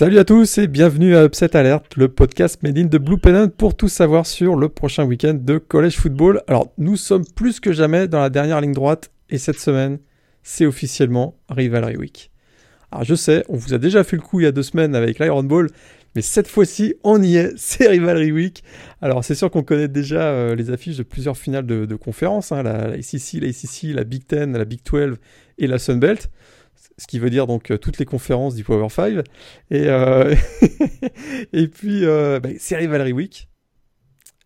Salut à tous et bienvenue à Upset Alert, le podcast made in de Blue Pennant pour tout savoir sur le prochain week-end de college football. Alors, nous sommes plus que jamais dans la dernière ligne droite et cette semaine, c'est officiellement Rivalry Week. Alors, je sais, on vous a déjà fait le coup il y a deux semaines avec l'Iron Ball, mais cette fois-ci, on y est, c'est Rivalry Week. Alors, c'est sûr qu'on connaît déjà euh, les affiches de plusieurs finales de, conférences, hein, la, la ACC, la ACC, la Big Ten, la Big 12 et la Sun Belt ce qui veut dire donc euh, toutes les conférences du Power 5. Et, euh, et puis, euh, bah, c'est Rivalry Week,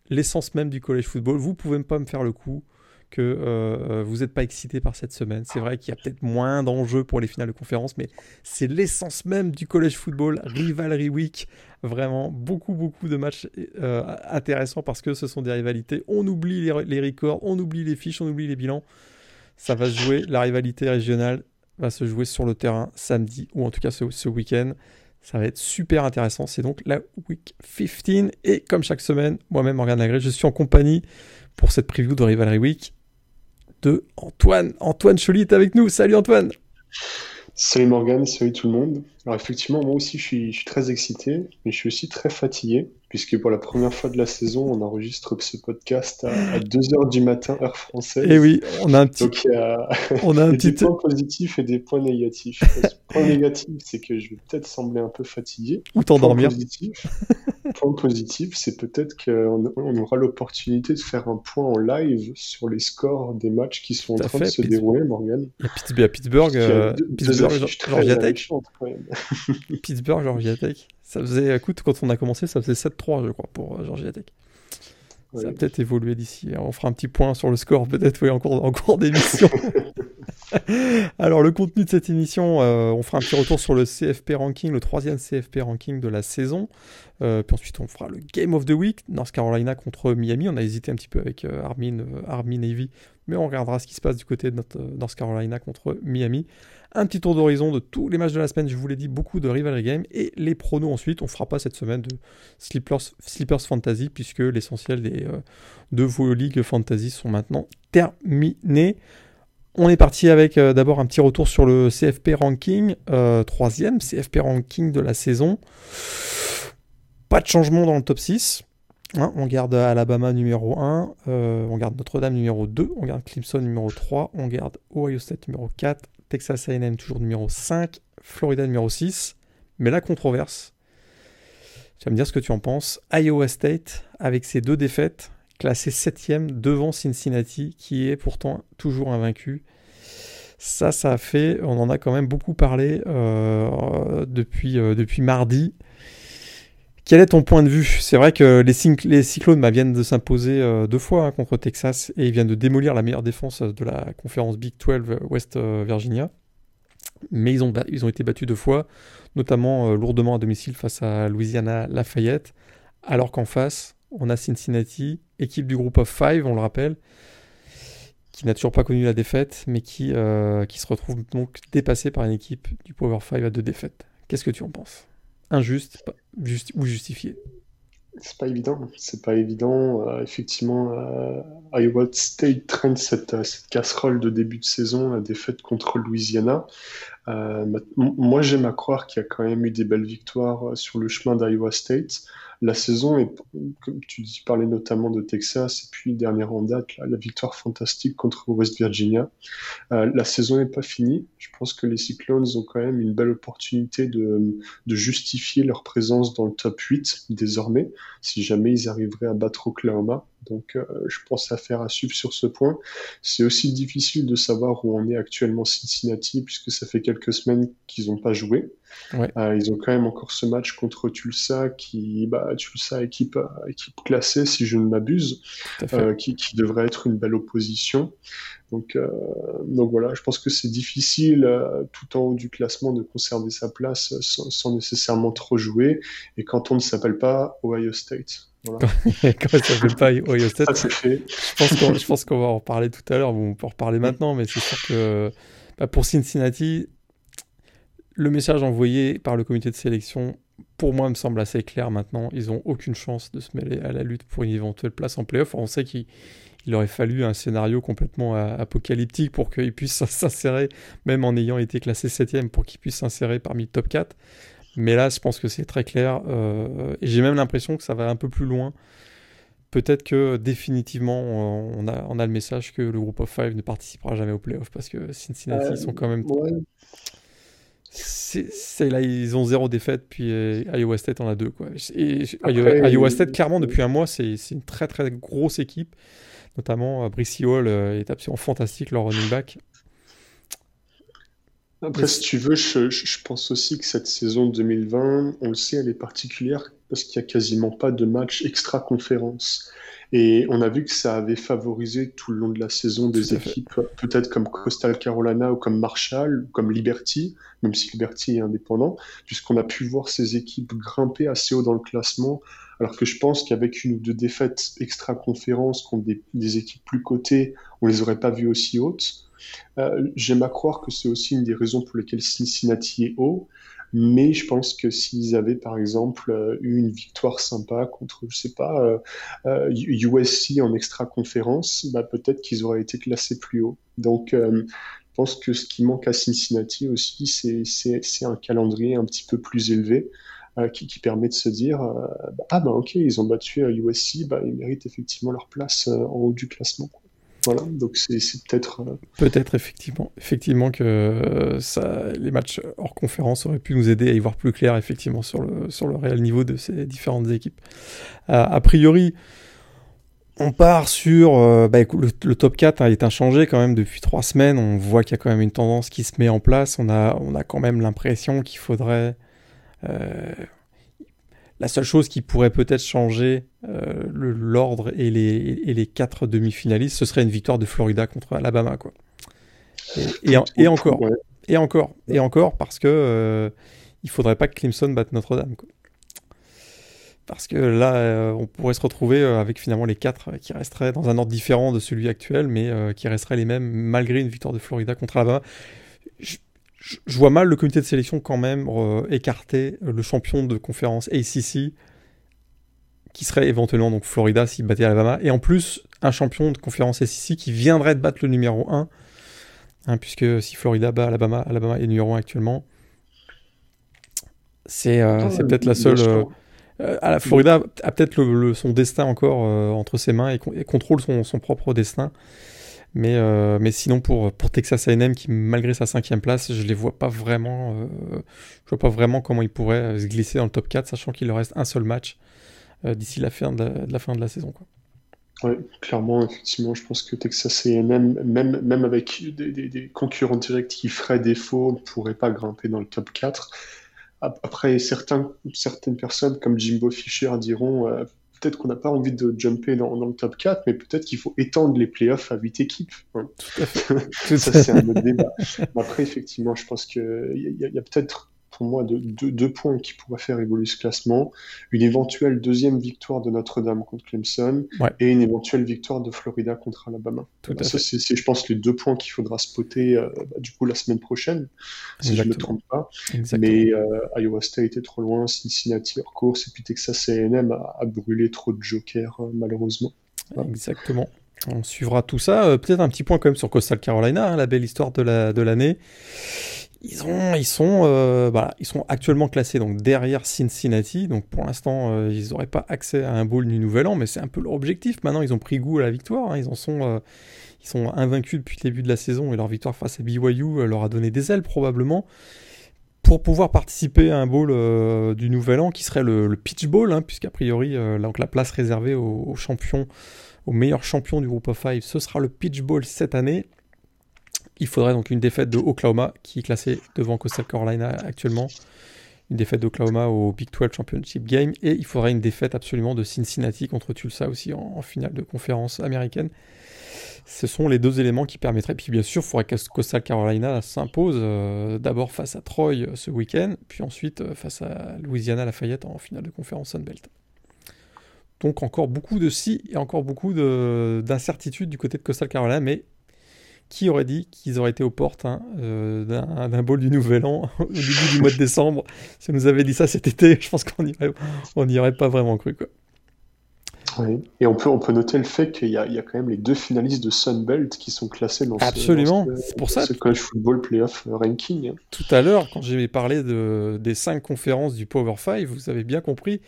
l'essence même du college football. Vous pouvez pas me faire le coup que vous n'êtes pas excité par cette semaine. C'est vrai qu'il y a peut-être moins d'enjeux pour les finales de conférence, mais c'est l'essence même du college football, Rivalry Week. Vraiment, beaucoup, beaucoup de matchs intéressants parce que ce sont des rivalités. On oublie les, les records, on oublie les fiches, on oublie les bilans. Ça va se jouer, la rivalité régionale, va se jouer sur le terrain samedi, ou en tout cas ce, week-end. Ça va être super intéressant. C'est donc la Week 15. Et comme chaque semaine, moi-même, Morgan Lagré, je suis en compagnie pour cette preview de Rivalry Week de Antoine. Antoine Choly est avec nous. Salut Antoine. Salut Morgan, salut tout le monde. Alors effectivement, moi aussi je suis, je suis très excité, mais je suis aussi très fatigué puisque pour la première fois de la saison, on enregistre ce podcast à, 2h du matin, heure française. Et eh oui, on a un petit, Donc, a, on a un petit... des points positifs et des points négatifs. Le point négatif, c'est que je vais peut-être sembler un peu fatigué. Ou t'endormir. Point positif, c'est peut-être qu'on on aura l'opportunité de faire un point en live sur les scores des matchs qui sont en train de se dérouler, Morgan. A Pittsburgh, euh, Pittsburgh, Georgia Tech. Pittsburgh, Georgia Tech. Ça faisait, écoute, quand on a commencé, ça faisait 7-3, je crois, pour euh, Georgia Tech. Ça a peut-être évolué d'ici. On fera un petit point sur le score, peut-être, oui, encore, encore d'émission. Alors, le contenu de cette émission, euh, on fera un petit retour sur le CFP ranking, le troisième CFP ranking de la saison. Euh, puis ensuite, on fera le Game of the Week, North Carolina contre Miami. On a hésité un petit peu avec Armin, Armin Navy, mais on regardera ce qui se passe du côté de North Carolina contre Miami un petit tour d'horizon de tous les matchs de la semaine, je vous l'ai dit, beaucoup de rivalry game, et les pronos ensuite, on fera pas cette semaine de Slippers, Fantasy, puisque l'essentiel des, euh, de vos ligues fantasy sont maintenant terminés. On est parti avec euh, d'abord un petit retour sur le CFP ranking, euh, troisième CFP ranking de la saison. Pas de changement dans le top 6. Hein, on garde Alabama numéro 1, on garde Notre-Dame numéro 2, on garde Clemson numéro 3, on garde Ohio State numéro 4, Texas AM toujours numéro 5, Florida numéro 6. Mais la controverse, tu vas me dire ce que tu en penses. Iowa State, avec ses deux défaites, classé 7 devant Cincinnati, qui est pourtant toujours invaincu. Ça, ça a fait, on en a quand même beaucoup parlé euh, depuis, euh, depuis mardi. Quel est ton point de vue? C'est vrai que les, Cyclones bah, viennent de s'imposer euh, deux fois hein, contre Texas et ils viennent de démolir la meilleure défense de la conférence Big 12 euh, West Virginia. Mais ils ont, ils ont été battus deux fois, notamment lourdement à domicile face à Louisiana Lafayette, alors qu'en face, on a Cincinnati, équipe du groupe of five, on le rappelle, qui n'a toujours pas connu la défaite, mais qui, qui se retrouve donc dépassée par une équipe du Power 5 à deux défaites. Qu'est-ce que tu en penses? Injuste ou justifié? C'est pas évident, c'est pas évident. Euh, effectivement, euh, Iowa State traîne cette, casserole de début de saison, la défaite contre Louisiana. Euh, moi, j'aime à croire qu'il y a quand même eu des belles victoires sur le chemin d'Iowa State la saison est, comme tu dis, parlais notamment de Texas et puis dernière en date, la victoire fantastique contre West Virginia. Euh, la saison n'est pas finie. Je pense que les Cyclones ont quand même une belle opportunité de, de justifier leur présence dans le top 8 désormais, si jamais ils arriveraient à battre Oklahoma. Donc, euh, je pense à faire à suivre sur ce point. C'est aussi difficile de savoir où on est actuellement Cincinnati, puisque ça fait quelques semaines qu'ils n'ont pas joué. Euh, ils ont quand même encore ce match contre Tulsa, qui, bah, Tulsa, équipe, euh, équipe classée, si je ne m'abuse, qui, qui, devrait être une belle opposition. Donc, donc voilà, je pense que c'est difficile tout en haut du classement de conserver sa place sans, sans nécessairement trop jouer. Et quand on ne s'appelle pas Ohio State. Voilà. Quand ça fait pas Ohio State, je pense qu'on va en reparler tout à l'heure, on peut en reparler maintenant, mais c'est sûr que bah, pour Cincinnati, le message envoyé par le comité de sélection, pour moi, me semble assez clair maintenant. Ils n'ont aucune chance de se mêler à la lutte pour une éventuelle place en playoff. On sait qu'il aurait fallu un scénario complètement apocalyptique pour qu'ils puissent s'insérer, même en ayant été classé 7 pour qu'ils puissent s'insérer parmi le top 4. Mais là, je pense que c'est très clair. et j'ai même l'impression que ça va un peu plus loin. Peut-être que définitivement, on a, on a le message que le groupe of five ne participera jamais aux playoffs parce que Cincinnati sont quand même. C'est là, ils ont zéro défaite, puis Iowa State en a deux. Quoi. Et Iowa State, clairement, depuis un mois, c'est une très très grosse équipe. Notamment, Brissy Hall est absolument fantastique, leur running back. Après, si tu veux, je, pense aussi que cette saison 2020, on le sait, elle est particulière parce qu'il n'y a quasiment pas de match extra-conférence. Et on a vu que ça avait favorisé tout le long de la saison des équipes, peut-être comme Coastal Carolina ou comme Marshall, ou comme Liberty, même si Liberty est indépendant, puisqu'on a pu voir ces équipes grimper assez haut dans le classement, alors que je pense qu'avec une ou deux défaites extra-conférence contre des, des, équipes plus cotées, on les aurait pas vues aussi hautes. Euh, j'aime à croire que c'est aussi une des raisons pour lesquelles Cincinnati est haut. Mais je pense que s'ils avaient, par exemple, euh, eu une victoire sympa contre, je sais pas, USC euh, en extra-conférence, bah, peut-être qu'ils auraient été classés plus haut. Donc, je pense que ce qui manque à Cincinnati aussi, c'est un calendrier un petit peu plus élevé. qui, permet de se dire ah ben ok ils ont battu USC bah, ils méritent effectivement leur place en haut du classement voilà, donc c'est peut-être. Euh, peut-être effectivement, effectivement que euh, les matchs hors conférence auraient pu nous aider à y voir plus clair effectivement sur le, sur le réel niveau de ces différentes équipes. Euh, a priori, on part sur bah, le, top 4 hein, est inchangé quand même depuis trois semaines. On voit qu'il y a quand même une tendance qui se met en place. On a, on a quand même l'impression qu'il faudrait la seule chose qui pourrait peut-être changer euh, l'ordre et les, et les quatre demi-finalistes, ce serait une victoire de Florida contre Alabama. Quoi. Et, encore. Et encore. Et encore parce que euh, il faudrait pas que Clemson batte Notre-Dame. Parce que là, euh, on pourrait se retrouver avec finalement les quatre qui resteraient dans un ordre différent de celui actuel, mais qui resteraient les mêmes malgré une victoire de Florida contre Alabama je vois mal le comité de sélection quand même euh, écarter le champion de conférence ACC, qui serait éventuellement donc Florida s'il battait Alabama, et en plus un champion de conférence ACC qui viendrait de battre le numéro 1, hein, puisque si Florida bat Alabama, Alabama est numéro 1 actuellement. C'est euh, peut-être la seule. Euh, à la Florida a peut-être son destin encore entre ses mains et, contrôle son, son propre destin. Mais, euh, mais sinon, pour, pour Texas AM, qui malgré sa cinquième place, je les vois pas vraiment. Euh, je vois pas vraiment comment ils pourraient euh, se glisser dans le top 4, sachant qu'il leur reste un seul match d'ici la fin de la, fin de la saison. Quoi. Clairement, effectivement, je pense que Texas AM, même, même avec des, des, concurrents directs qui feraient défaut, ne pourraient pas grimper dans le top 4. Après, certains, certaines personnes comme Jimbo Fisher diront peut-être qu'on n'a pas envie de jumper dans, le top 4, mais peut-être qu'il faut étendre les playoffs à 8 équipes. Ça, c'est un autre débat. Après, effectivement, je pense qu'il y a, a peut-être pour moi de, deux points qui pourraient faire évoluer ce classement. Une éventuelle deuxième victoire de Notre-Dame contre Clemson et une éventuelle victoire de Florida contre Alabama. ça, c'est, je pense, les deux points qu'il faudra spotter euh, bah, du coup la semaine prochaine, si je ne me trompe pas. Mais euh, Iowa State est trop loin, Cincinnati hors course, et puis Texas A&M a, brûlé trop de jokers, euh, malheureusement. Exactement. On suivra tout ça. Peut-être un petit point quand même sur Coastal Carolina, hein, la belle histoire de l'année. Ils, ont, ils, sont, euh, actuellement classés donc, derrière Cincinnati. Donc pour l'instant, euh, ils n'auraient pas accès à un bowl du Nouvel An, mais c'est un peu leur objectif. Maintenant, ils ont pris goût à la victoire. Hein. Ils en sont, euh, sont invaincus depuis le début de la saison et leur victoire face à BYU leur a donné des ailes probablement pour pouvoir participer à un bowl du Nouvel An qui serait le, Pitch Bowl, hein, puisqu'a priori, donc la place réservée aux, champions, aux meilleurs champions du groupe of five, ce sera le Pitch Bowl cette année. Il faudrait donc une défaite de Oklahoma, qui est classé devant Coastal Carolina actuellement. Une défaite d'Oklahoma au Big 12 Championship Game. Et il faudrait une défaite absolument de Cincinnati contre Tulsa aussi en, finale de conférence américaine. Ce sont les deux éléments qui permettraient. Puis bien sûr, il faudrait que Coastal Carolina s'impose euh, d'abord face à Troy euh, ce week-end, puis ensuite euh, face à Louisiana Lafayette en finale de conférence Sunbelt. Donc encore beaucoup de si et encore beaucoup d'incertitudes du côté de Coastal Carolina, mais qui aurait dit qu'ils auraient été aux portes hein, euh, d'un bol du Nouvel An au début du mois de décembre Si on nous avait dit ça cet été, je pense qu'on n'y aurait, pas vraiment cru. Quoi. Et on peut, on peut noter le fait qu'il y, y, a quand même les deux finalistes de Sunbelt qui sont classés dans Absolument. ce, pour ça. college football playoff ranking. Hein. Tout à l'heure, quand j'ai parlé de, des cinq conférences du Power 5, vous avez bien compris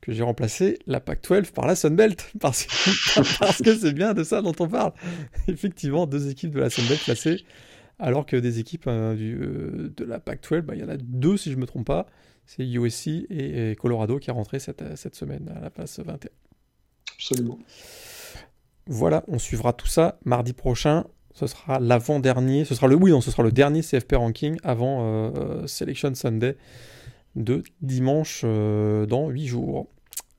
que j'ai remplacé la PAC-12 par la Sunbelt, parce que, parce que c'est bien de ça dont on parle. Effectivement, deux équipes de la Sunbelt classées, alors que des équipes euh, du, euh, de la PAC-12, bah, il y en a deux si je ne me trompe pas, c'est USC et, Colorado qui est rentré cette, cette semaine à la place 21. Absolument. Voilà, on suivra tout ça mardi prochain. Ce sera l'avant-dernier, ce sera le oui, non, ce sera le dernier CFP ranking avant euh, Selection Sunday de dimanche euh, dans 8 jours.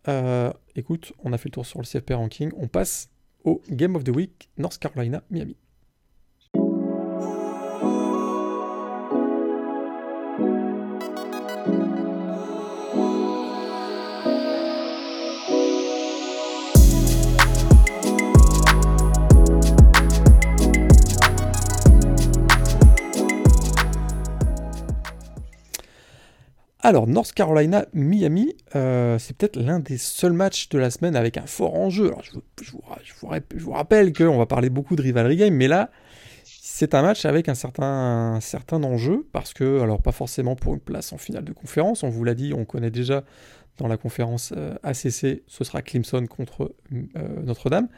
Euh, écoute, on a fait le tour sur le CFP ranking. On passe au Game of the Week North Carolina Alors, North Carolina, Miami, euh, c'est peut-être l'un des seuls matchs de la semaine avec un fort enjeu. Alors, je, vous, rappelle qu'on va parler beaucoup de rivalry game, mais là, c'est un match avec un certain, enjeu, parce que, alors pas forcément pour une place en finale de conférence, on vous l'a dit, on connaît déjà dans la conférence euh, ACC, ce sera Clemson contre euh, Notre-Dame.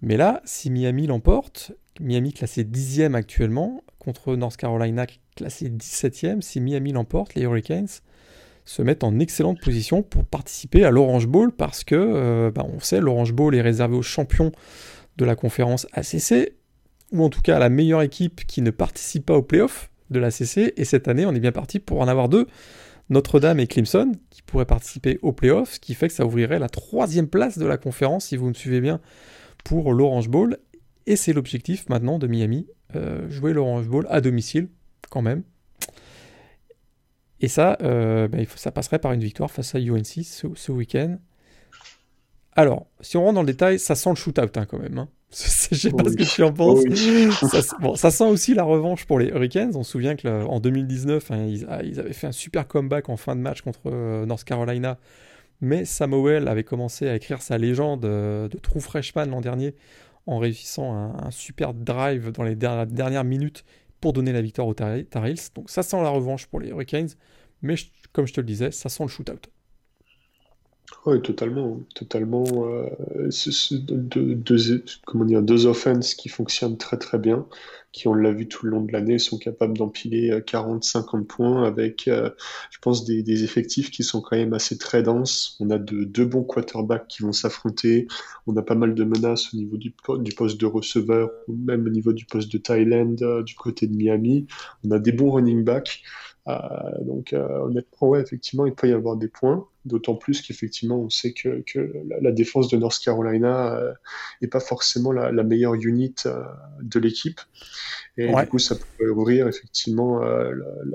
Mais là, si Miami l'emporte, Miami classé 10e actuellement, contre North Carolina classé 17e, si Miami l'emporte, les Hurricanes se mettent en excellente position pour participer à l'Orange Bowl parce que, euh, bah, on sait, l'Orange Bowl est réservé aux champions de la conférence ACC, ou en tout cas à la meilleure équipe qui ne participe pas aux playoffs de l'ACC, et cette année on est bien parti pour en avoir deux, Notre-Dame et Clemson, qui pourraient participer aux playoffs, ce qui fait que ça ouvrirait la troisième place de la conférence, si vous me suivez bien, pour l'Orange Bowl, et c'est l'objectif maintenant de Miami, euh, jouer l'Orange Bowl à domicile, quand même. Et ça, euh, bah, faut, ça passerait par une victoire face à UNC ce, week-end. Alors, si on rentre dans le détail, ça sent le shootout hein, quand même. Hein. Je sais pas ce que tu en penses. ça, bon, ça, sent aussi la revanche pour les Hurricanes. On se souvient qu'en 2019, hein, ah, ils, avaient fait un super comeback en fin de match contre euh, North Carolina. Mais Samuel avait commencé à écrire sa légende de true freshman l'an dernier en réussissant un, super drive dans les dernières minutes pour donner la victoire aux Tar. Donc ça sent la revanche pour les Hurricanes, mais comme je te le disais, ça sent le shootout. Oui, totalement. totalement euh, deux, comment dire, deux offenses qui fonctionnent très très bien qui, on l'a vu tout le long de l'année, sont capables d'empiler 40-50 euh, points avec, euh, je pense, des, effectifs qui sont quand même assez très denses. On a de, deux bons quarterbacks qui vont s'affronter. On a pas mal de menaces au niveau du, poste de receveur ou même au niveau du poste de Thailand, euh, du côté de Miami. On a des bons running backs. Donc honnêtement, ouais, effectivement, il peut y avoir des points. D'autant plus qu'effectivement, on sait que, que la, défense de North Carolina n'est pas forcément la, la meilleure unit de l'équipe. Et du coup, ça pourrait ouvrir effectivement euh,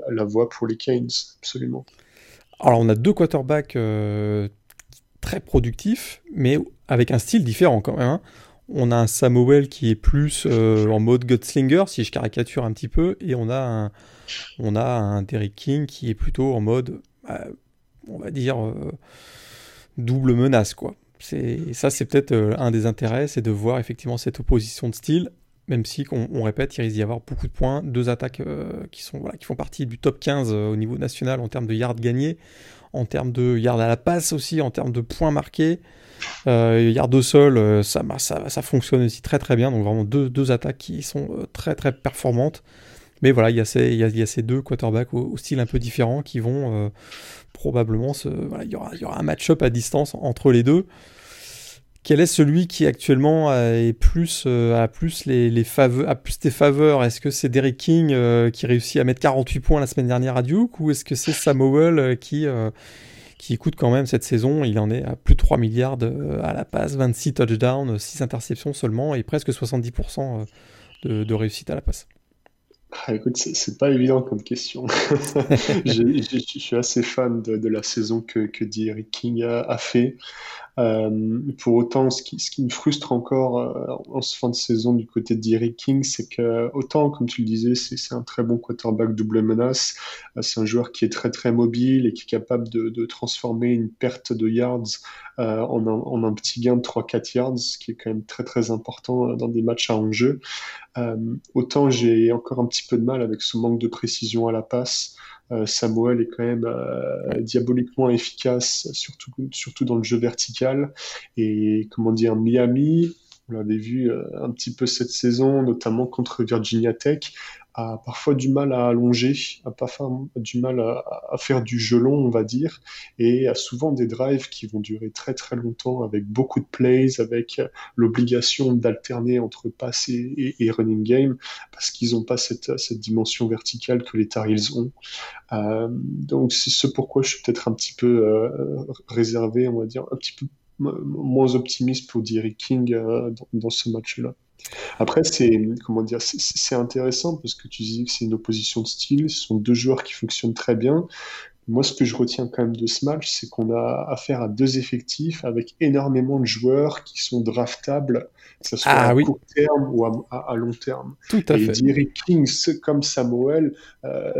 la, voie pour les Canes, absolument. Alors, on a deux quarterbacks euh, très productifs, mais avec un style différent quand même. Hein. On a un Samuel qui est plus euh, en mode gutslinger, si je caricature un petit peu, et on a un, on a un Derrick King qui est plutôt en mode, on va dire, double menace, quoi. Ça, c'est peut-être un des intérêts, c'est de voir effectivement cette opposition de style même si, on, répète, il risque d'y avoir beaucoup de points, deux attaques euh, qui, sont, voilà, qui font partie du top 15 euh, au niveau national en termes de yards gagnés, en termes de yards à la passe aussi, en termes de points marqués. Euh, yards au sol, euh, ça, ça, ça, fonctionne aussi très très bien, donc vraiment deux attaques qui sont très très performantes. Mais voilà, il y, a ces, deux quarterbacks au, style un peu différent qui vont probablement se. Il y aura, un match-up à distance entre les deux quel est celui qui actuellement est plus, euh, a plus les, plus tes faveurs? Est-ce que c'est Derek King euh, qui réussit à mettre 48 points la semaine dernière à Duke ou est-ce que c'est Samuel euh, qui qui coûte quand même cette saison, il en est à plus de 3 milliards à la passe, 26 touchdowns, 6 interceptions seulement et presque 70% de, réussite à la passe. Ah, écoute, c'est pas évident comme question. je, suis assez fan de, la saison que, que Derek King a, a fait. Euh, pour autant, ce qui, ce qui me frustre encore euh, en ce fin de saison du côté de Derrick King, c'est que autant, comme tu le disais, c'est un très bon quarterback double menace. Euh, c'est un joueur qui est très très mobile et qui est capable de, transformer une perte de yards en, un, petit gain de 3-4 yards, ce qui est quand même très très important dans des matchs à enjeu. autant j'ai encore un petit peu de mal avec ce manque de précision à la passe. Euh, Samuel est quand même euh, diaboliquement efficace, surtout, surtout dans le jeu vertical. Et comment dire, Miami, on l'avait vu euh, un petit peu cette saison, notamment contre Virginia Tech, a parfois du mal à allonger, a parfois du mal à, faire du jeu long, on va dire, et a souvent des drives qui vont durer très très longtemps avec beaucoup de plays, avec l'obligation d'alterner entre pass et, running game, parce qu'ils n'ont pas cette, cette, dimension verticale que les Tar Heels ont. Euh, donc c'est ce pourquoi je suis peut-être un petit peu euh, réservé, on va dire, un petit peu moins optimiste pour Derrick King euh, dans, dans ce match-là. Après, c'est comment dire, c'est intéressant parce que tu dis que c'est une opposition de style. Ce sont deux joueurs qui fonctionnent très bien. Moi, ce que je retiens quand même de ce match, c'est qu'on a affaire à deux effectifs avec énormément de joueurs qui sont draftables, que ce soit ah à court terme ou à, long terme. Tout à et fait. Kings comme Samuel, euh,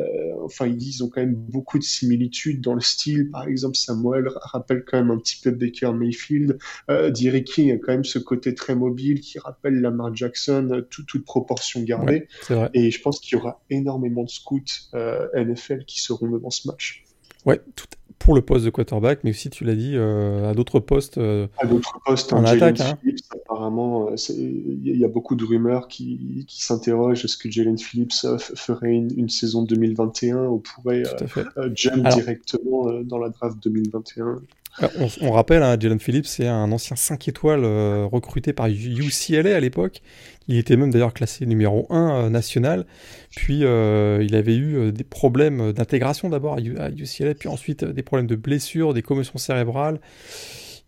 enfin, ils ont quand même beaucoup de similitudes dans le style. Par exemple, Samuel rappelle quand même un petit peu Baker Mayfield. Euh, King a quand même ce côté très mobile qui rappelle Lamar Jackson, tout, toute proportion gardée. et je pense qu'il y aura énormément de scouts euh, NFL qui seront devant ce match. Ouais, tout, pour le poste de quarterback, mais aussi, tu l'as dit, euh, à d'autres postes. Euh, à d'autres postes en attaque. Hein. Phillips, apparemment, euh, il y a beaucoup de rumeurs qui, qui s'interrogent est-ce que Jalen Phillips ferait une, une, saison 2021 ou pourrait jump directement dans la draft 2021 on, rappelle, hein, Jalen Phillips, c'est un ancien 5 étoiles recruté par UCLA à l'époque, il était même d'ailleurs classé numéro 1 euh, national. Puis euh, il avait eu euh, des problèmes d'intégration d'abord à UCLA, puis ensuite des problèmes de blessures, des commotions cérébrales.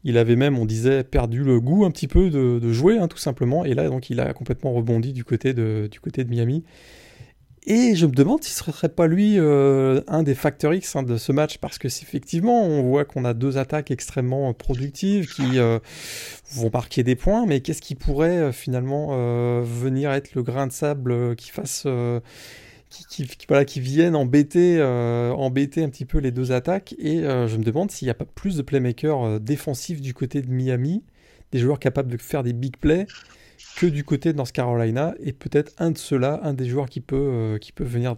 Il avait même, on disait, perdu le goût un petit peu de, jouer, hein, tout simplement. Et là, donc, il a complètement rebondi du côté de Miami. Et je me demande si ce ne serait pas lui euh, un des facteurs X hein, de ce match, parce que effectivement, on voit qu'on a deux attaques extrêmement productives qui euh, vont marquer des points, mais qu'est-ce qui pourrait euh, finalement venir être le grain de sable qui fasse. Qui, voilà, qui viennent embêter, embêter un petit peu les deux attaques? Et je me demande s'il n'y a pas plus de playmakers défensifs du côté de Miami, des joueurs capables de faire des big plays, que du côté de North Carolina et peut-être un de ceux-là, un des joueurs qui peut, euh, qui peut venir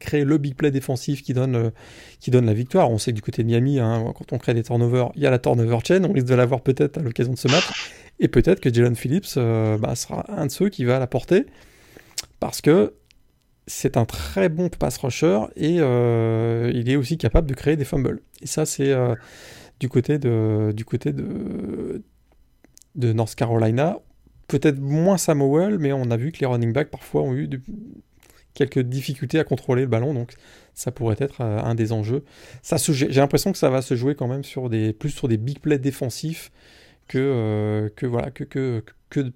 créer le big play défensif qui donne, euh, qui donne la victoire. On sait que du côté de Miami, hein, quand on crée des turnovers, il y a la turnover chain, on risque de l'avoir peut-être à l'occasion de ce match. Et peut-être que Jalen Phillips euh, bah, sera un de ceux qui va la porter parce que c'est un très bon pass rusher et il est aussi capable de créer des fumbles. Et ça, c'est du côté de, du côté de North Carolina. Peut-être moins Samuel, mais on a vu que les running backs parfois ont eu quelques difficultés à contrôler le ballon, donc ça pourrait être euh, un des enjeux. J'ai l'impression que ça va se jouer quand même sur des, plus sur des big plays défensifs que, euh, que, voilà, que, que, que,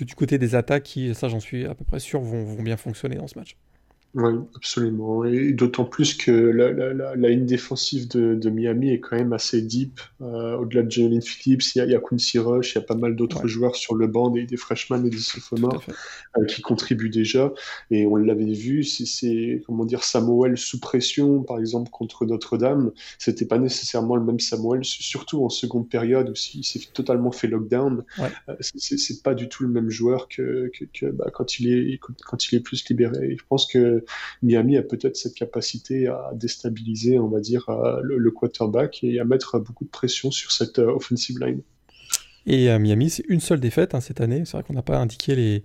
du côté des attaques qui, ça j'en suis à peu près sûr, vont, vont bien fonctionner dans ce match. Oui, absolument. Et d'autant plus que la, la, la, la ligne défensive de, de, Miami est quand même assez deep. Euh, Au-delà de Jalen Phillips, il y a, il y a Quincy Rush, il y a pas mal d'autres ouais. joueurs sur le banc, des, des freshmen et des sophomores euh, qui contribuent déjà. Et on l'avait vu, c'est comment dire Samuel sous pression, par exemple contre Notre-Dame. C'était pas nécessairement le même Samuel, surtout en seconde période où il s'est totalement fait lockdown. Ouais. Euh, c'est pas du tout le même joueur que, que, que bah, quand il est quand il est plus libéré. Et je pense que Miami a peut-être cette capacité à déstabiliser, on va dire, euh, le, quarterback et à mettre beaucoup de pression sur cette euh, offensive line. Et à Miami, c'est une seule défaite hein, cette année. C'est vrai qu'on n'a pas indiqué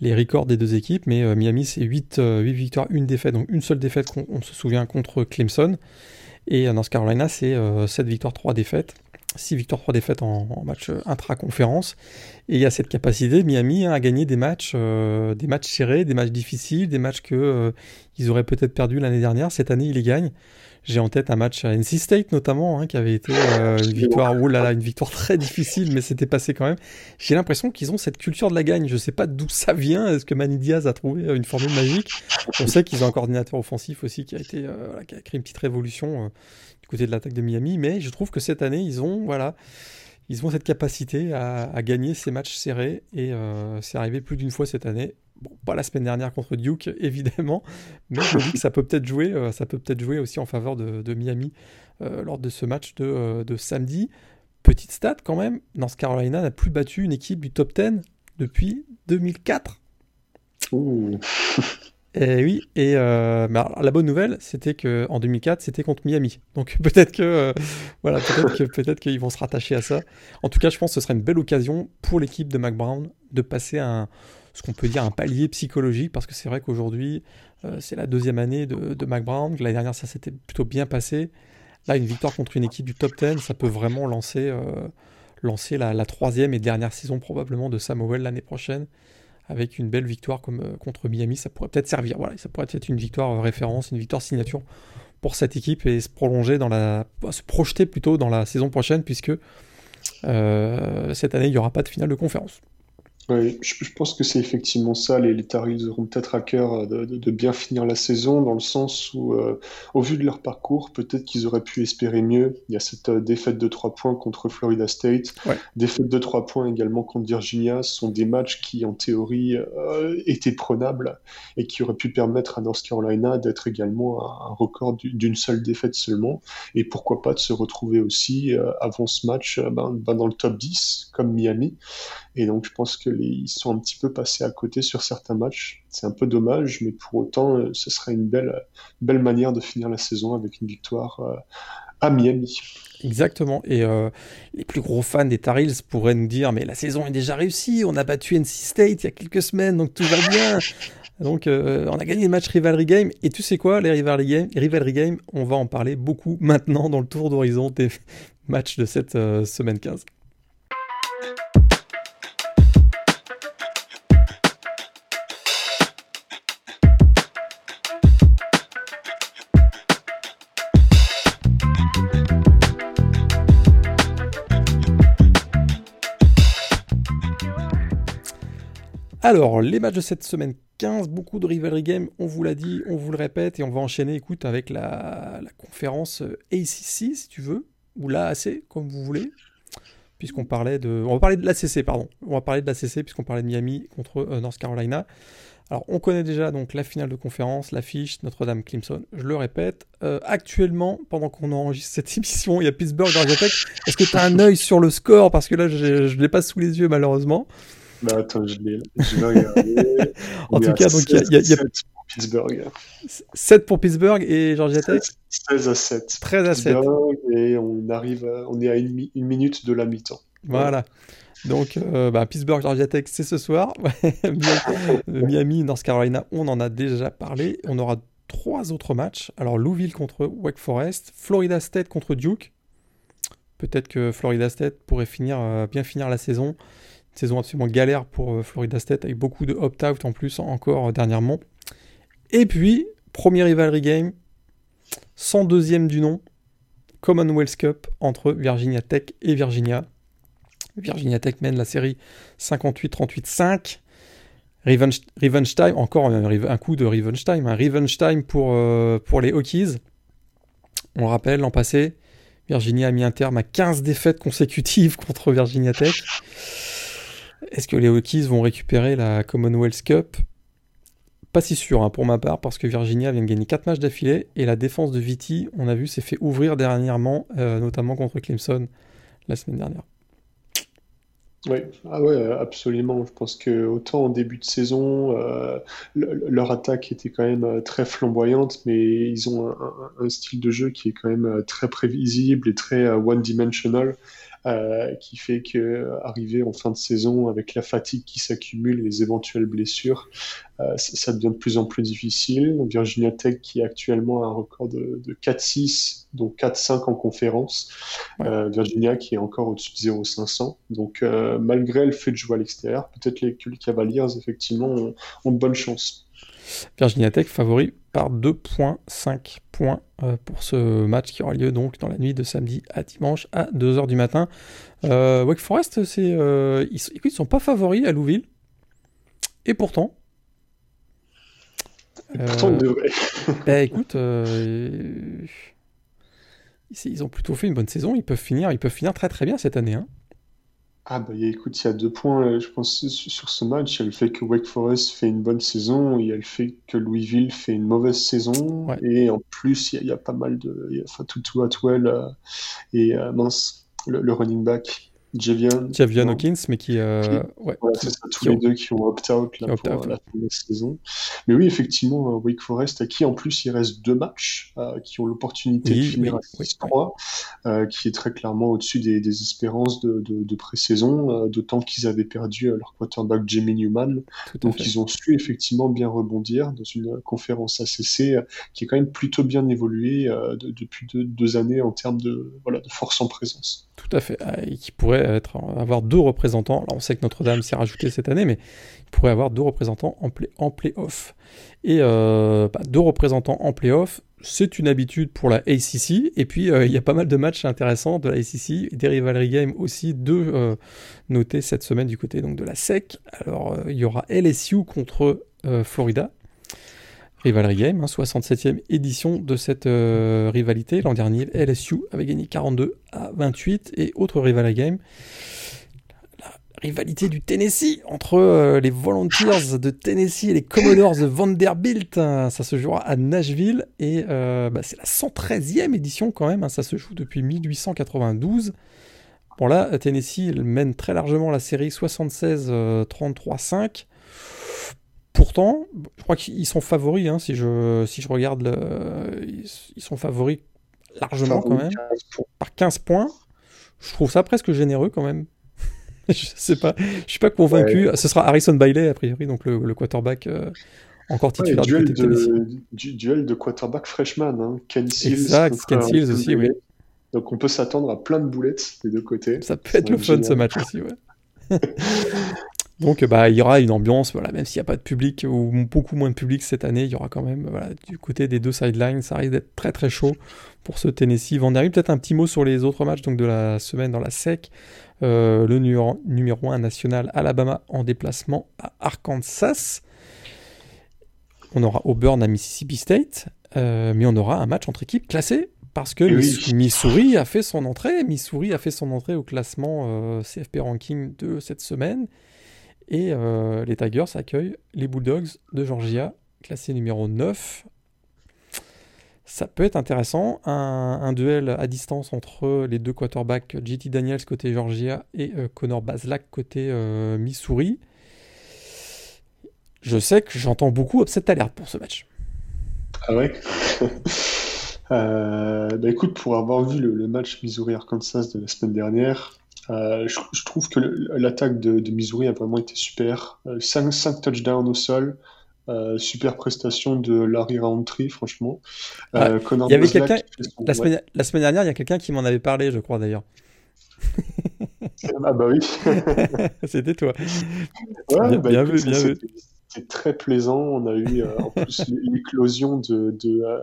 les, records des deux équipes, mais euh, Miami, c'est 8, 8, victoires, une défaite, donc une seule défaite, on, se souvient, contre Clemson. Et North Carolina, c'est 7 victoires, 3 défaites. 6 victoires, 3 défaites en, en match intra-conférence. Et il y a cette capacité, Miami, hein, à gagner des matchs, euh, des matchs serrés, des matchs difficiles, des matchs que euh, ils auraient peut-être perdu l'année dernière. Cette année, ils les gagnent. J'ai en tête un match à NC State notamment, hein, qui avait été euh, une victoire, oh là là, une victoire très difficile, mais c'était passé quand même. J'ai l'impression qu'ils ont cette culture de la gagne. Je sais pas d'où ça vient. Est-ce que Manny Diaz a trouvé une formule magique? On sait qu'ils ont un coordinateur offensif aussi qui a été, euh, qui a créé une petite révolution euh, côté de l'attaque de Miami, mais je trouve que cette année ils ont, voilà ils ont cette capacité à, gagner ces matchs serrés et c'est arrivé plus d'une fois cette année Bon, pas la semaine dernière contre Duke, évidemment, mais je dis que ça peut peut-être jouer, euh, ça peut peut-être jouer aussi en faveur de, Miami euh, lors de ce match euh, de, samedi. Petite stat quand même, North Carolina n'a plus battu une équipe du top 10 depuis 2004. Et oui, et la bonne nouvelle, c'était que en 2004, c'était contre Miami. Donc peut-être que voilà, peut-être que qu'ils vont se rattacher à ça. En tout cas, je pense que ce serait une belle occasion pour l'équipe de McBrown de passer un ce qu'on peut dire un palier psychologique, parce que c'est vrai qu'aujourd'hui, euh, c'est la deuxième année de, de McBrown. L'année dernière, ça s'était plutôt bien passé. Là, une victoire contre une équipe du top 10, ça peut vraiment lancer, euh, lancer la, troisième et dernière saison probablement de Samuel l'année prochaine. Avec une belle victoire comme euh, contre Miami, ça pourrait peut-être servir. Voilà, ça pourrait être une victoire référence, une victoire signature pour cette équipe et se prolonger dans la, se projeter plutôt dans la saison prochaine puisque cette année il n'y aura pas de finale de conférence. Oui, je, pense que c'est effectivement ça. Les, les Tar auront peut-être à cœur euh, de, bien finir la saison, dans le sens où, euh, au vu de leur parcours, peut-être qu'ils auraient pu espérer mieux. Il y a cette euh, défaite de 3 points contre Florida State, défaite de 3 points également contre Virginia. Ce sont des matchs qui, en théorie, étaient prenables et qui auraient pu permettre à North Carolina d'être également à un record d'une seule défaite seulement. Et pourquoi pas de se retrouver aussi, avant ce match, ben, ben, dans le top 10, comme Miami. Et donc, je pense qu'ils sont un petit peu passés à côté sur certains matchs. C'est un peu dommage, mais pour autant, euh, ce serait une belle, belle manière de finir la saison avec une victoire euh, à Miami. Exactement. Et euh, les plus gros fans des Tar Heels pourraient nous dire Mais la saison est déjà réussie, on a battu NC State il y a quelques semaines, donc tout va bien. Donc, on a gagné le match Rivalry Game. Et tu sais quoi, les Rivalry Game, Rivalry Game on va en parler beaucoup maintenant dans le tour d'horizon des matchs de cette semaine 15. Alors, les matchs de cette semaine 15, beaucoup de rivalry games, on vous l'a dit, on vous le répète, et on va enchaîner, écoute, avec la, conférence euh, ACC, si tu veux, ou l'AAC, comme vous voulez, puisqu'on parlait de... On va parler de l'ACC, pardon. On va parler de l'ACC, puisqu'on parlait de Miami contre euh, North Carolina. Alors, on connaît déjà donc la finale de conférence, l'affiche Notre-Dame-Clemson. Je le répète, euh, actuellement, pendant qu'on enregistre cette émission, il y a Pittsburgh, Georgia Tech. Est-ce que tu as un œil sur le score? Parce que là, je ne l'ai pas sous les yeux, malheureusement. Bah attends, je vais regarder. en tout cas, donc il y a, 7 pour Pittsburgh. 7 pour Pittsburgh et Georgia Tech 16 à 7. 13 à 7. Et on arrive, on est à une, minute de la mi-temps. Voilà. Donc, euh, bah, Pittsburgh, Georgia Tech, c'est ce soir. Miami, North Carolina, on en a déjà parlé. On aura trois autres matchs. Alors, Louisville contre Wake Forest, Florida State contre Duke. Peut-être que Florida State pourrait finir, euh, bien finir la saison saison absolument galère pour euh, Florida State avec beaucoup de opt-out en plus encore euh, dernièrement. Et puis, premier rivalry game, 102e du nom, Commonwealth Cup entre Virginia Tech et Virginia. Virginia Tech mène la série 58-38-5. Revenge, time, encore un, coup de Revenge time, Revenge time pour, euh, pour les Hokies. On le rappelle, l'an passé, Virginia a mis un terme à 15 défaites consécutives contre Virginia Tech. Est-ce que les Hokies vont récupérer la Commonwealth Cup? Pas si sûr hein, pour ma part, parce que Virginia vient de gagner 4 matchs d'affilée et la défense de Viti, on a vu, s'est fait ouvrir dernièrement, euh, notamment contre Clemson la semaine dernière. Oui, ah ouais, absolument. Je pense que autant en début de saison, euh, leur attaque était quand même euh, très flamboyante, mais ils ont un, style de jeu qui est quand même très prévisible et très one-dimensional. Euh, qui fait que arriver en fin de saison avec la fatigue qui s'accumule, les éventuelles blessures, euh, ça devient de plus en plus difficile. Virginia Tech qui est actuellement un record de, 4-6, donc 4-5 en conférence. Euh, Virginia qui est encore au-dessus de 0-500. Donc malgré le fait de jouer à l'extérieur, peut-être les Cavaliers effectivement ont, ont de bonnes chances. Virginia Tech favori par 2.5 points euh, pour ce match qui aura lieu donc dans la nuit de samedi à dimanche à 2h du matin. Euh, Wake Forest, c'est, euh, ils, ils sont pas favoris à Louisville. Et pourtant. bah, écoute, ils ont plutôt fait une bonne saison. Ils peuvent finir, ils peuvent finir très très bien cette année. Hein. Ah bah écoute, il y a deux points, euh, je pense, sur ce match. Il y a le fait que Wake Forest fait une bonne saison, il y a le fait que Louisville fait une mauvaise saison, et en plus, il y, a, pas mal de... Il y a enfin, Tutu Atwell euh, et euh, mince, le, running back Javion. Javion Hawkins, mais qui. Euh, ouais, c'est ça, tous les deux qui ont opt-out pour la fin de la saison. Mais oui, effectivement, euh, Wake Forest, à qui en plus il reste deux matchs, euh, qui ont l'opportunité de finir à 6-3, euh, qui est très clairement au-dessus des, des, espérances de, de, de pré-saison, d'autant qu'ils avaient perdu leur quarterback Jamie Newman. Donc ils ont su effectivement bien rebondir dans une conférence ACC qui est quand même plutôt bien évoluée depuis deux, deux, années en termes de, voilà, de force en présence. Tout à fait. Et qui pourrait avoir deux représentants. Là, on sait que Notre-Dame s'est rajouté cette année, mais il pourrait avoir deux représentants en, play, en play-off. Et euh, bah, deux représentants en play-off, c'est une habitude pour la ACC. Et puis, euh, il y a pas mal de matchs intéressants de la ACC, des rivalry games aussi, deux euh, notés cette semaine du côté donc, de la SEC. Alors, il y aura LSU contre Florida. Rivalry Game, 67e hein, édition de cette euh, rivalité. L'an dernier, LSU avait gagné 42 à 28. Et autre Rivalry Game, la rivalité du Tennessee entre euh, les Volunteers de Tennessee et les Commodores de Vanderbilt. Hein. ça se jouera à Nashville et euh, bah, c'est la 113e édition quand même. Hein. ça se joue depuis 1892. Bon là, Tennessee mène très largement la série 76-33-5. Pourtant, je crois qu'ils sont favoris, hein, si, je, si je regarde, le, ils, sont favoris largement quand même, par 15 points. Je trouve ça presque généreux quand même. je sais pas, je suis pas convaincu. Ce sera Harrison Bailey a priori, donc le, quarterback euh, encore titulaire duel, de, du, duel de quarterback freshman, hein. Ken Seals. Exact, Ken Seals aussi, oui. Donc on peut s'attendre à plein de boulettes des deux côtés. Ça peut être le fun ce match aussi, ouais. Donc bah, il y aura une ambiance, voilà, même s'il n'y a pas de public ou beaucoup moins de public cette année, il y aura quand même voilà, du côté des deux sidelines, ça risque d'être très très chaud pour ce Tennessee Vanderbilt. Peut-être un petit mot sur les autres matchs donc, de la semaine dans la SEC. Euh, le numéro, numéro 1 national Alabama en déplacement à Arkansas. On aura Auburn à Mississippi State, euh, mais on aura un match entre équipes classées parce que Missouri a fait son entrée. Missouri a fait son entrée au classement euh, CFP ranking de cette semaine. Et euh, les Tigers accueillent les Bulldogs de Georgia, classé numéro 9. Ça peut être intéressant. Un, duel à distance entre les deux quarterbacks, JT Daniels côté Georgia et euh, Connor Baslak côté euh, Missouri. Je sais que j'entends beaucoup upset alert pour ce match. Ah ouais? Bah écoute, pour avoir vu le match Missouri-Arkansas de la semaine dernière, euh, je, trouve que l'attaque de, Missouri a vraiment été super. 5, euh, 5 touchdowns au sol. Euh, super prestation de Larry Roundtree, franchement. Ah, il y avait quelqu'un la, semaine, la semaine dernière, il y a quelqu'un qui m'en avait parlé, je crois d'ailleurs. ah bah oui. C'était toi. Ouais, bien, bah, vu, bien vu c'était très plaisant. On a eu euh, en plus l'éclosion de, de euh,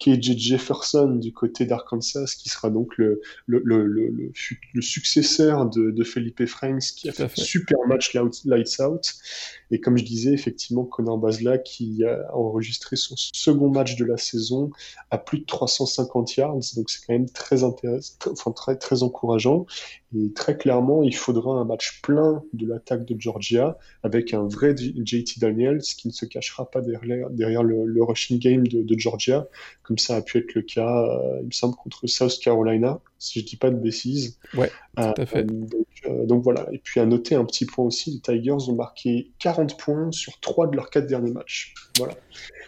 KJ Jefferson du côté d'Arkansas, qui sera donc le, le, le, le, successeur de, de Felipe Franks, qui a fait un super match Lights Out. Et comme je disais, effectivement, Connor Basla, qui a enregistré son second match de la saison à plus de 350 yards, donc c'est quand même très intéressant, enfin très, très encourageant. Et très clairement, il faudra un match plein de l'attaque de Georgia avec un vrai JT Daniels qui ne se cachera pas derrière, le, rushing game de, Georgia, comme ça a pu être le cas, euh, il me semble, contre South Carolina, si je dis pas de bêtises. Ouais, tout à euh, fait. Euh, donc, voilà. Et puis à noter un petit point aussi, les Tigers ont marqué 40 points sur 3 de leurs 4 derniers matchs. Voilà.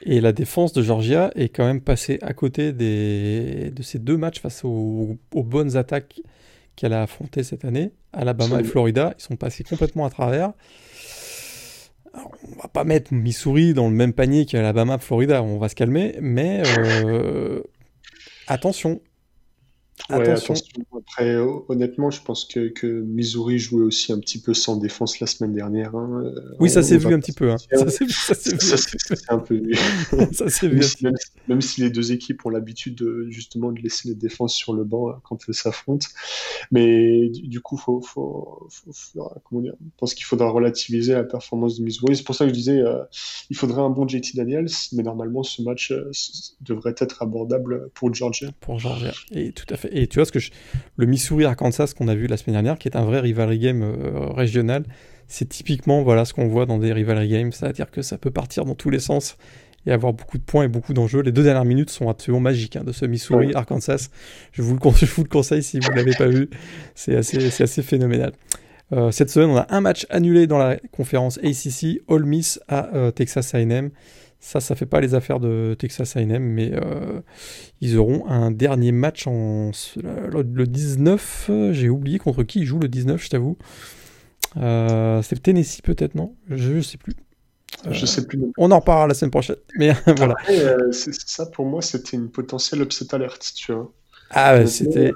Et la défense de Georgia est quand même passée à côté des... de ces deux matchs face aux, bonnes attaques qu'elle a affrontées cette année. Alabama et Florida, ils sont passés complètement à travers. Alors, on va pas mettre Missouri dans le même panier qu'Alabama, Florida, on va se calmer, mais euh, attention, attention. Après, honnêtement, je pense que, que, Missouri jouait aussi un petit peu sans défense la semaine dernière. Hein. Oui, ça s'est vu un petit peu. Hein. Ça s'est vu. un peu vu. ça s'est vu. Même si, les deux équipes ont l'habitude de, justement de laisser les défenses sur le banc hein, quand elles s'affrontent. Mais du, coup, faut, faut, faut, comment dire, je pense qu'il faudra relativiser la performance de Missouri. C'est pour ça que je disais, euh, il faudrait un bon JT Daniels, mais normalement, ce match euh, devrait être abordable pour Georgia. Pour Georgia, et tout à fait. Et tu vois, ce que le Missouri-Arkansas qu'on a vu la semaine dernière, qui est un vrai rivalry game euh, régional, c'est typiquement voilà ce qu'on voit dans des rivalry games, c'est-à-dire que ça peut partir dans tous les sens et avoir beaucoup de points et beaucoup d'enjeux. Les deux dernières minutes sont absolument magiques hein, de ce Missouri-Arkansas. Je, vous le, je vous le conseille si vous ne l'avez pas vu, c'est assez, assez phénoménal. Euh, cette semaine, on a un match annulé dans la conférence ACC, All Miss à euh, Texas A&M. Ça, ça fait pas les affaires de Texas A&M, mais euh, ils auront un dernier match en le 19. J'ai oublié contre qui ils jouent le 19, je t'avoue. c'est Tennessee peut-être, non? Je, sais plus. je sais plus. On en reparlera la semaine prochaine. Mais voilà. ça pour moi, c'était une potentielle upset alerte, tu vois. Ah, c'était.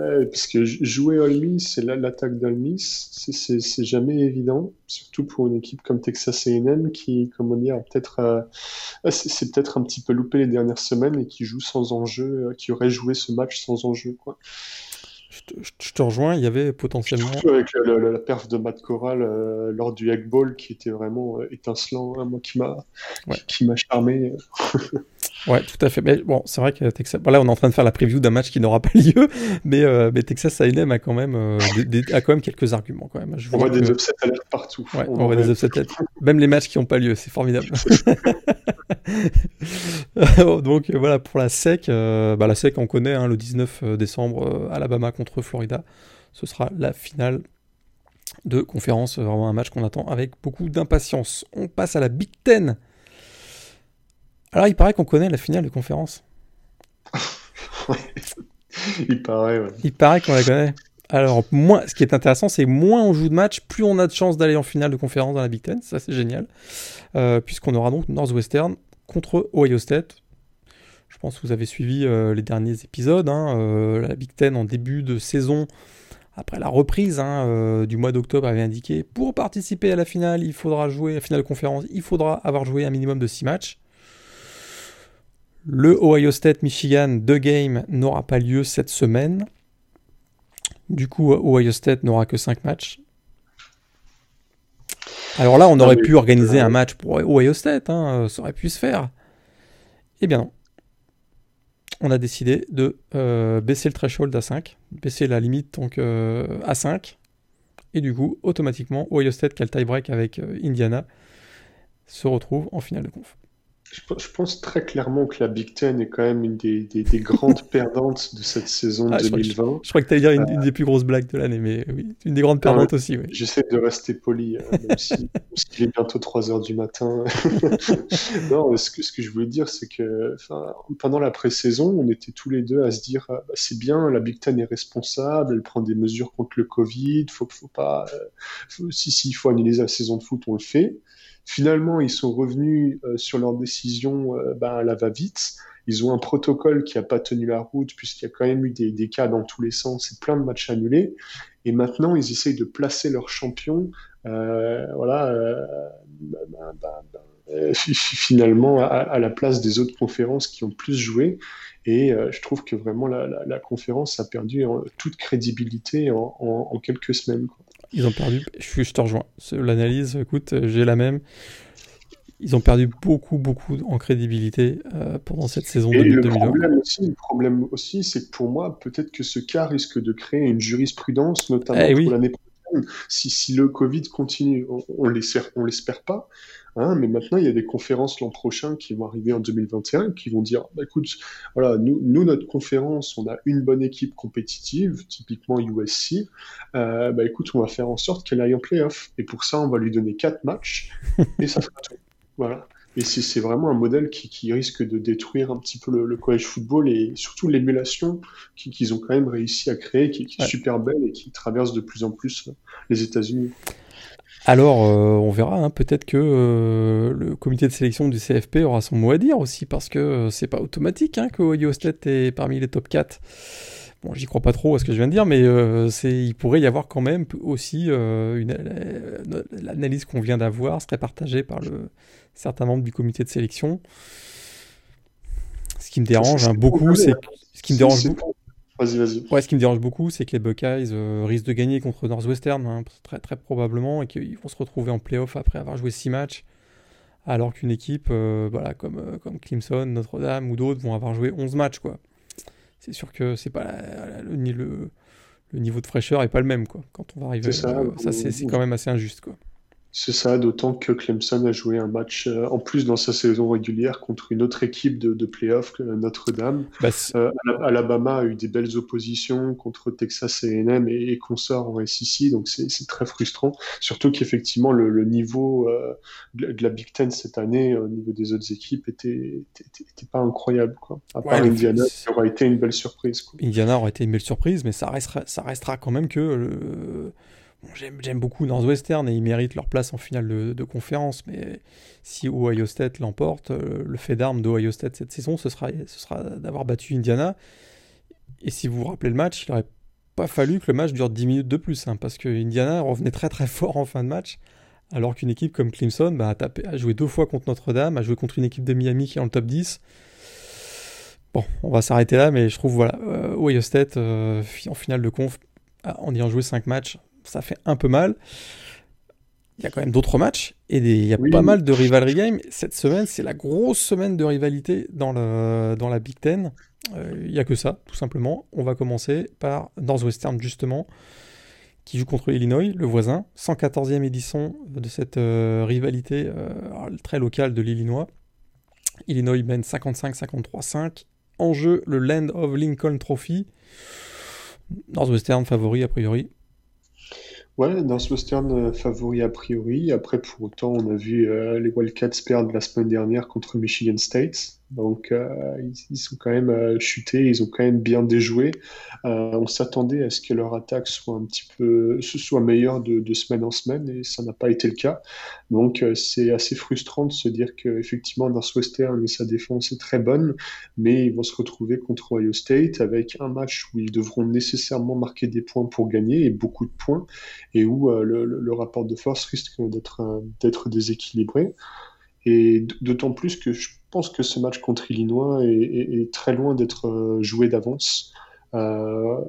Euh, parce que jouer Olmis, c'est l'attaque d'Olmis, c'est jamais évident, surtout pour une équipe comme Texas A&M qui, comment dire, peut-être, euh, c'est peut-être un petit peu loupé les dernières semaines et qui joue sans enjeu, euh, qui aurait joué ce match sans enjeu, quoi je te, rejoins, il y ouais, potentiellement. Surtout avec la, perf de Matt Corral euh, lors du Egg Ball qui était vraiment euh, étincelant, hein, moi qui m'a qui m'a charmé. ouais, tout à fait. Mais bon, c'est vrai que Texas. là, on est en train de faire la preview d'un match qui n'aura pas lieu, mais, euh, mais Texas A&M a quand même a quand même quelques arguments quand même. on voit des upsets partout. Ouais, on, voit des upsets Même les matchs qui n'ont pas lieu, c'est formidable. Donc voilà pour la SEC. bah, la SEC, on connaît hein, le 19 décembre, Alabama contre Florida. Ce sera la finale de conférence, vraiment un match qu'on attend avec beaucoup d'impatience. On passe à la Big Ten. Alors il paraît qu'on connaît la finale de conférence. il paraît, Il paraît qu'on la connaît. Alors, moins, ce qui est intéressant, c'est moins on joue de match, plus on a de chances d'aller en finale de conférence dans la Big Ten. Ça, c'est génial. Euh, puisqu'on aura donc Northwestern contre Ohio State. Je pense que vous avez suivi euh, les derniers épisodes. Hein, euh, la Big Ten en début de saison, après la reprise hein, du mois d'octobre, avait indiqué pour participer à la finale, il faudra jouer, la finale de conférence, il faudra avoir joué un minimum de 6 matchs. Le Ohio State Michigan de game n'aura pas lieu cette semaine. Du coup, Ohio State n'aura que 5 matchs. Alors là, on aurait pu organiser un match pour Ohio State, hein, ça aurait pu se faire. Eh bien non on a décidé de euh, baisser le threshold à 5, baisser la limite donc euh, à 5. Et du coup, automatiquement, Ohio State, qui a le tie-break avec euh, Indiana, se retrouve en finale de conf. Je, pense très clairement que la Big Ten est quand même une des, grandes perdantes de cette saison 2020. Ah, je crois que tu allais dire une, des plus grosses blagues de l'année, mais oui, une des grandes perdantes aussi. J'essaie de rester poli, euh, même si, il est bientôt 3 heures du matin. non, ce que, ce que je voulais dire, c'est que pendant la pré-saison, on était tous les deux à se dire ah, bah, c'est bien, la Big Ten est responsable, elle prend des mesures contre le Covid, faut, faut pas. Euh, si, si, il faut annuler la saison de foot, on le fait. Finalement, ils sont revenus euh, sur leur décision euh, ben, à la va-vite. Ils ont un protocole qui n'a pas tenu la route puisqu'il y a quand même eu des, cas dans tous les sens et plein de matchs annulés. Et maintenant, ils essayent de placer leurs champions, euh, voilà, ben, ben, finalement à, la place des autres conférences qui ont plus joué. Et je trouve que vraiment la, conférence a perdu toute crédibilité en, quelques semaines. Ils ont perdu, je, je te rejoins. L'analyse, écoute, j'ai la même. Ils ont perdu beaucoup, beaucoup en crédibilité euh, pendant cette saison Et le problème aussi, le problème aussi, c'est que pour moi, peut-être que ce cas risque de créer une jurisprudence, notamment eh pour l'année prochaine. Si, si, le Covid continue, on ne l'espère pas, Hein, mais maintenant, il y a des conférences l'an prochain qui vont arriver en 2021 qui vont dire bah, écoute, voilà, nous, nous, notre conférence, on a une bonne équipe compétitive, typiquement USC. Euh, bah, écoute, on va faire en sorte qu'elle aille en playoff. Et pour ça, on va lui donner quatre matchs et ça sera tout. Voilà. Et c'est vraiment un modèle qui, qui, risque de détruire un petit peu le, college football et surtout l'émulation qu'ils ont quand même réussi à créer, qui, est super belle et qui traverse de plus en plus les États-Unis. Alors, euh, on verra. Hein, peut-être que euh, le comité de sélection du CFP aura son mot à dire aussi, parce que euh, c'est pas automatique hein, que Ohio State est parmi les top 4. Bon, j'y crois pas trop à ce que je viens de dire, mais euh, c'est, il pourrait y avoir quand même aussi une, l'analyse qu'on vient d'avoir serait partagée par le, certains membres du comité de sélection. Ce qui me dérange hein, beaucoup, c'est ce qui me dérange beaucoup. Vas-y, vas-y. Ouais, ce qui me dérange beaucoup, c'est que les Buckeyes euh, risquent de gagner contre Northwestern, hein, très, très probablement, et qu'ils vont se retrouver en playoff après avoir joué six matchs, alors qu'une équipe voilà, comme, comme Clemson, Notre-Dame ou d'autres vont avoir joué 11 matchs. Quoi c'est sûr que c'est pas le, le, niveau de fraîcheur est pas le même quoi. Quand on va arriver, ça, euh, ça c'est quand même assez injuste quoi. C'est ça, d'autant que Clemson a joué un match euh, en plus dans sa saison régulière contre une autre équipe de, de playoff, Notre-Dame. Bah, euh, Alabama a eu des belles oppositions contre Texas A&M et, et, consorts en SEC, donc c'est très frustrant. Surtout qu'effectivement le, niveau euh, de la Big Ten cette année au niveau des autres équipes était, était, pas incroyable. Quoi. À part Indiana, ça aurait été une belle surprise. Indiana aurait été une belle surprise, mais ça restera, ça restera quand même que le J'aime beaucoup Northwestern et ils méritent leur place en finale de, conférence, mais si Ohio State l'emporte, euh, le fait d'armes d'Ohio State cette saison, ce sera, ce sera d'avoir battu Indiana. Et si vous vous rappelez le match, il n'aurait pas fallu que le match dure 10 minutes de plus, hein, parce que Indiana revenait très très fort en fin de match, alors qu'une équipe comme Clemson bah, a, tapé, a joué deux fois contre Notre-Dame, a joué contre une équipe de Miami qui est dans le top 10. Bon, on va s'arrêter là, mais je trouve, voilà, euh, Ohio State euh, en finale de conf, en ayant joué 5 matchs, ça fait un peu mal. Il y a quand même d'autres matchs et il y a pas mal de rivalry games. Cette semaine, c'est la grosse semaine de rivalité dans, le, dans la Big Ten. Euh, il n'y a que ça, tout simplement. On va commencer par Northwestern, justement, qui joue contre Illinois, le voisin. 114e édition de cette euh, rivalité euh, très locale de l'Illinois. Illinois mène 55-53-5. En jeu, le Land of Lincoln Trophy. Northwestern favori, a priori. Ouais, dans ce western euh, favori a priori. Après, pour autant, on a vu euh, les Wildcats perdre la semaine dernière contre Michigan State. Donc, euh, ils, sont quand même euh, chutés, ils ont quand même bien déjoué. Euh, on s'attendait à ce que leur attaque soit un petit peu, soit meilleure de, semaine en semaine, et ça n'a pas été le cas. Donc, c'est assez frustrant de se dire qu'effectivement, Northwestern et sa défense est très bonne, mais ils vont se retrouver contre Ohio State avec un match où ils devront nécessairement marquer des points pour gagner, et beaucoup de points, et où le, rapport de force risque d'être déséquilibré. Et d'autant plus que je pense que ce match contre Illinois est, très loin d'être euh, joué d'avance. Euh,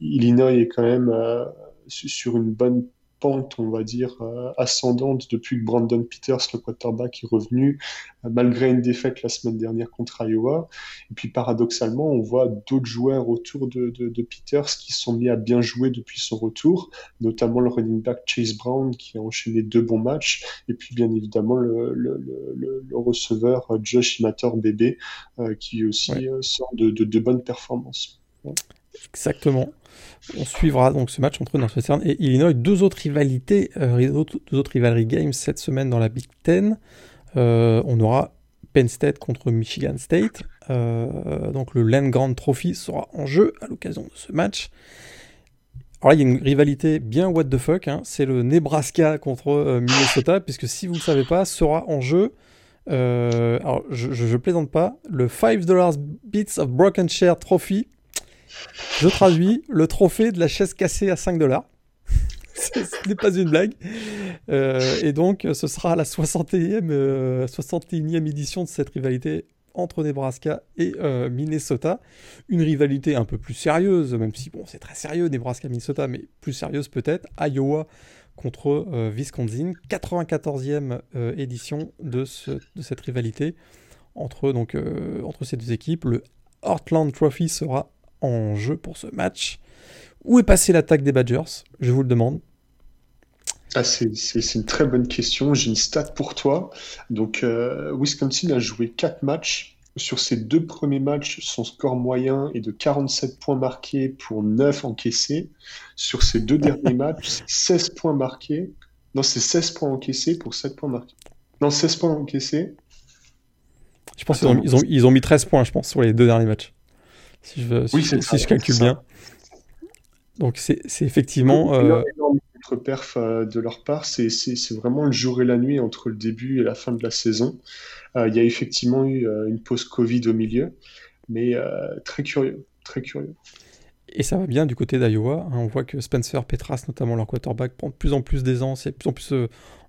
Illinois est quand même euh, sur une bonne pente, on va dire, euh, ascendante depuis que Brandon Peters, le quarterback, est revenu, euh, malgré une défaite la semaine dernière contre Iowa. Et puis paradoxalement, on voit d'autres joueurs autour de, de, Peters qui sont mis à bien jouer depuis son retour, notamment le running back Chase Brown qui a enchaîné deux bons matchs, et puis bien évidemment le, le, le, le receveur euh, Josh Imator Bébé qui aussi sort de, de, de bonnes performances. Exactement. On suivra donc ce match entre Northwestern et Illinois. Deux autres rivalités, euh, deux autres rivalry games cette semaine dans la Big Ten. Euh, on aura Penn State contre Michigan State. Euh, donc le Land Grant Trophy sera en jeu à l'occasion de ce match. Alors là, il y a une rivalité bien what the fuck. Hein. C'est le Nebraska contre Minnesota, puisque si vous ne savez pas, sera en jeu. alors, je, je, plaisante pas. Le 5 Bits of Broken Share Trophy je traduis le trophée de la chaise cassée à 5 dollars. Ce n'est pas une blague. Euh, et donc, ce sera la 61e, euh, 61e édition de cette rivalité entre Nebraska et euh, Minnesota. Une rivalité un peu plus sérieuse, même si bon, c'est très sérieux, Nebraska-Minnesota, mais plus sérieuse peut-être. Iowa contre Wisconsin. 94e édition de, de, cette rivalité entre, donc, entre ces deux équipes. Le Heartland Trophy sera en jeu pour ce match. Où est passée l'attaque des Badgers? Je vous le demande. Ah, c'est une très bonne question. J'ai une stat pour toi. Donc, euh, Wisconsin a joué 4 matchs. Sur ses deux premiers matchs, son score moyen est de 47 points marqués pour 9 encaissés. Sur ses deux derniers matchs, 16 points marqués. Non, c'est 16 points encaissés pour 7 points marqués. Non, 16 points encaissés. Je pense qu'ils ont, ils ont, ils ont mis 13 points, je pense, sur les deux derniers matchs si je, si, je calcule bien. Donc c'est effectivement... Euh... perf euh, de leur part, c'est vraiment le jour et la nuit entre le début et la fin de la saison. Euh, il y a effectivement eu euh, une pause Covid au milieu, mais très curieux, très curieux. Et ça va bien du côté d'Iowa. Hein. on voit que Spencer Petras, notamment leur quarterback, prend de plus en plus d'aisance et de plus en plus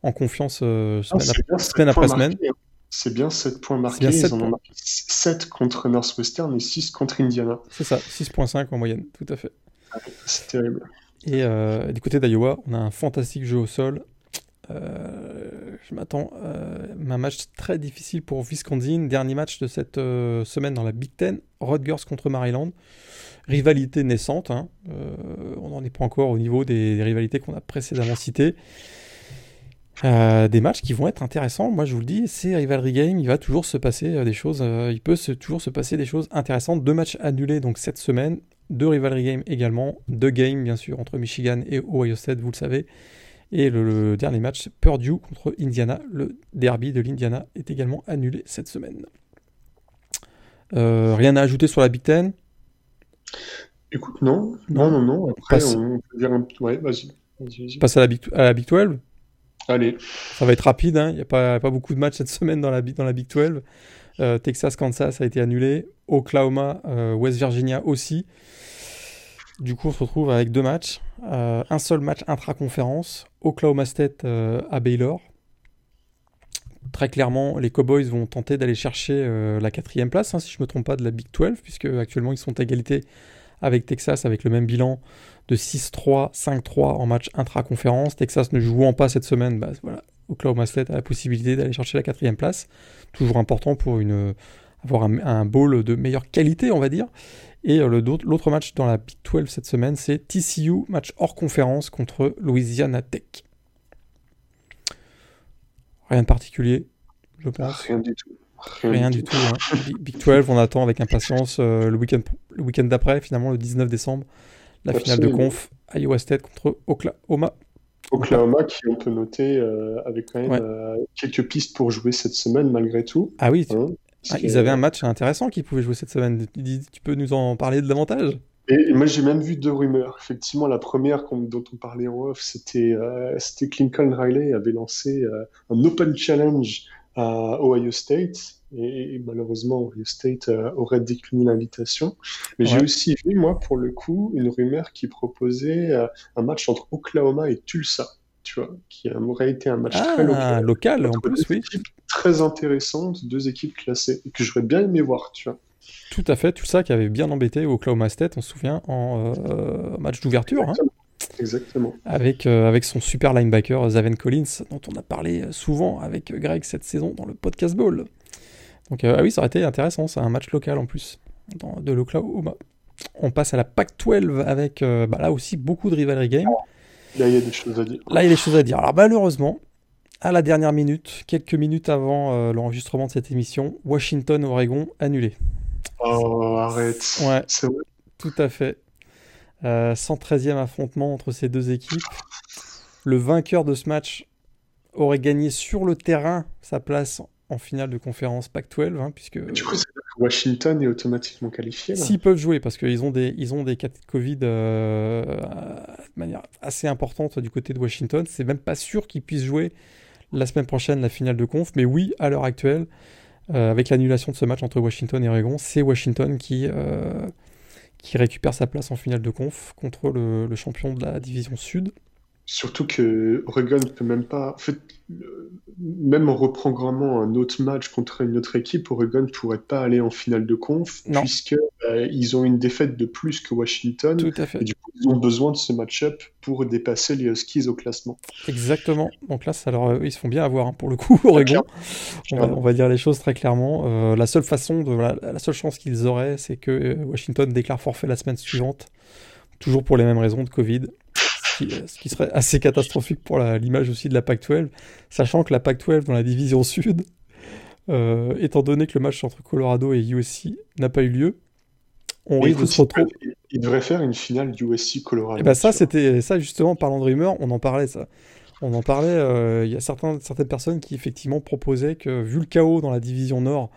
en confiance semaine, ah, semaine après semaine. Hein. C'est bien 7 points marqués. Ils en ont marqué 7 contre Northwestern et 6 contre Indiana. C'est ça, 6.5 en moyenne, tout à fait. C'est terrible. Et euh, du côté d'Iowa, on a un fantastique jeu au sol. Euh, je m'attends euh, à un match très difficile pour Wisconsin. Dernier match de cette semaine dans la Big Ten. Rutgers contre Maryland. Rivalité naissante. Hein. on n'en est pas encore au niveau des rivalités qu'on a précédemment citées. Euh, des matchs qui vont être intéressants. Moi, je vous le dis, c'est Rivalry Game. Il va toujours se passer euh, des choses. Euh, il peut toujours se passer des choses intéressantes. Deux matchs annulés donc cette semaine. Deux Rivalry Game également. Deux games, bien sûr, entre Michigan et Ohio State, vous le savez. Et le, dernier match, Purdue contre Indiana. Le derby de l'Indiana est également annulé cette semaine. rien à ajouter sur la Big Ten? Écoute, non. Non, non, non. Après, on peut dire un... Ouais, vas-y. Passe à la, Big, à la Big 12 Allez. Ça va être rapide, hein. il n'y a pas, beaucoup de matchs cette semaine dans la, dans la Big 12. Euh, Texas, Kansas a été annulé. Oklahoma, euh, West Virginia aussi. Du coup, on se retrouve avec deux matchs. Euh, un seul match intra-conférence. Oklahoma State à Baylor. Très clairement, les Cowboys vont tenter d'aller chercher la quatrième place, hein, si je ne me trompe pas, de la Big 12, puisque actuellement ils sont à égalité avec Texas, avec le même bilan de 6-3, 5-3 en match intra-conférence. Texas ne jouant pas cette semaine, bah, voilà, Oklahoma State a la possibilité d'aller chercher la quatrième place. Toujours important pour une, avoir un, un, bowl de meilleure qualité, on va dire. Et euh, l'autre match dans la Big 12 cette semaine, c'est TCU, match hors conférence contre Louisiana Tech. Rien de particulier, je pense. Rien du tout. Rien, du tout. Hein. Big 12, on attend avec impatience euh, le week-end le week d'après, finalement le 19 décembre, la finale de conf Iowa State contre Oklahoma. Oklahoma qui on peut noter euh, avec quand même euh, quelques pistes pour jouer cette semaine malgré tout. Ah oui, hein, ah, ils avaient un match intéressant qu'ils pouvaient jouer cette semaine. Tu peux nous en parler davantage? Et, moi j'ai même vu deux rumeurs. Effectivement, la première dont on parlait en off, c'était c'était Lincoln Riley avait lancé un open challenge à Ohio State. Et, malheureusement, Ohio State euh, aurait décliné l'invitation. Mais j'ai aussi vu, moi, pour le coup, une rumeur qui proposait euh, un match entre Oklahoma et Tulsa, tu vois, qui aurait été un match très ah, local. en plus, oui. Très intéressante, deux équipes classées, que j'aurais bien aimé voir, tu vois. Tout à fait, Tulsa qui avait bien embêté Oklahoma State, on se souvient, en euh, match d'ouverture. Hein. Exactement. Avec, euh, avec son super linebacker Zaven Collins, dont on a parlé souvent avec Greg cette saison dans le podcast Ball. Donc, euh, ah oui, ça aurait été intéressant, c'est un match local en plus, dans, de l'Oklahoma. On passe à la PAC-12 avec euh, bah, là aussi beaucoup de rivalry game. Là, il y a des choses à dire. Là, il y a des choses à dire. Alors, malheureusement, à la dernière minute, quelques minutes avant l'enregistrement de cette émission, Washington-Oregon annulé. Oh, arrête. Ouais, c'est vrai. Tout à fait. 113e euh, affrontement entre ces deux équipes. Le vainqueur de ce match aurait gagné sur le terrain sa place en finale de conférence Pac-12, hein, puisque du coup, Washington est automatiquement qualifié. S'ils peuvent jouer, parce qu'ils ont des ils ont des cas de Covid euh, de manière assez importante du côté de Washington, c'est même pas sûr qu'ils puissent jouer la semaine prochaine la finale de conf, mais oui, à l'heure actuelle, euh, avec l'annulation de ce match entre Washington et Oregon, c'est Washington qui qui récupère sa place en finale de conf contre le, champion de la division sud. Surtout que Oregon ne peut même pas. En fait, même en reprogrammant un autre match contre une autre équipe, Oregon ne pourrait pas aller en finale de conf, puisque euh, ils ont une défaite de plus que Washington. Tout à fait. Et du coup, ils ont besoin de ce match-up pour dépasser les Huskies au classement. Exactement. Donc là, alors, euh, ils se font bien avoir hein, pour le coup, Oregon. On va, dire les choses très clairement. Euh, la seule façon, de, la seule chance qu'ils auraient, c'est que Washington déclare forfait la semaine suivante, toujours pour les mêmes raisons de Covid. Ce qui, serait assez catastrophique pour l'image aussi de la PAC-12, sachant que la PAC-12 dans la division sud, étant donné que le match entre Colorado et USC n'a pas eu lieu, on risque de se retrouver. Il devrait faire une finale USC Colorado. Et eh bah ben, ça, c'était ça justement, parlant de rumeurs, on en parlait ça. On en parlait. Euh, il y a certains, certaines personnes qui effectivement proposaient que vu le chaos dans la division Nord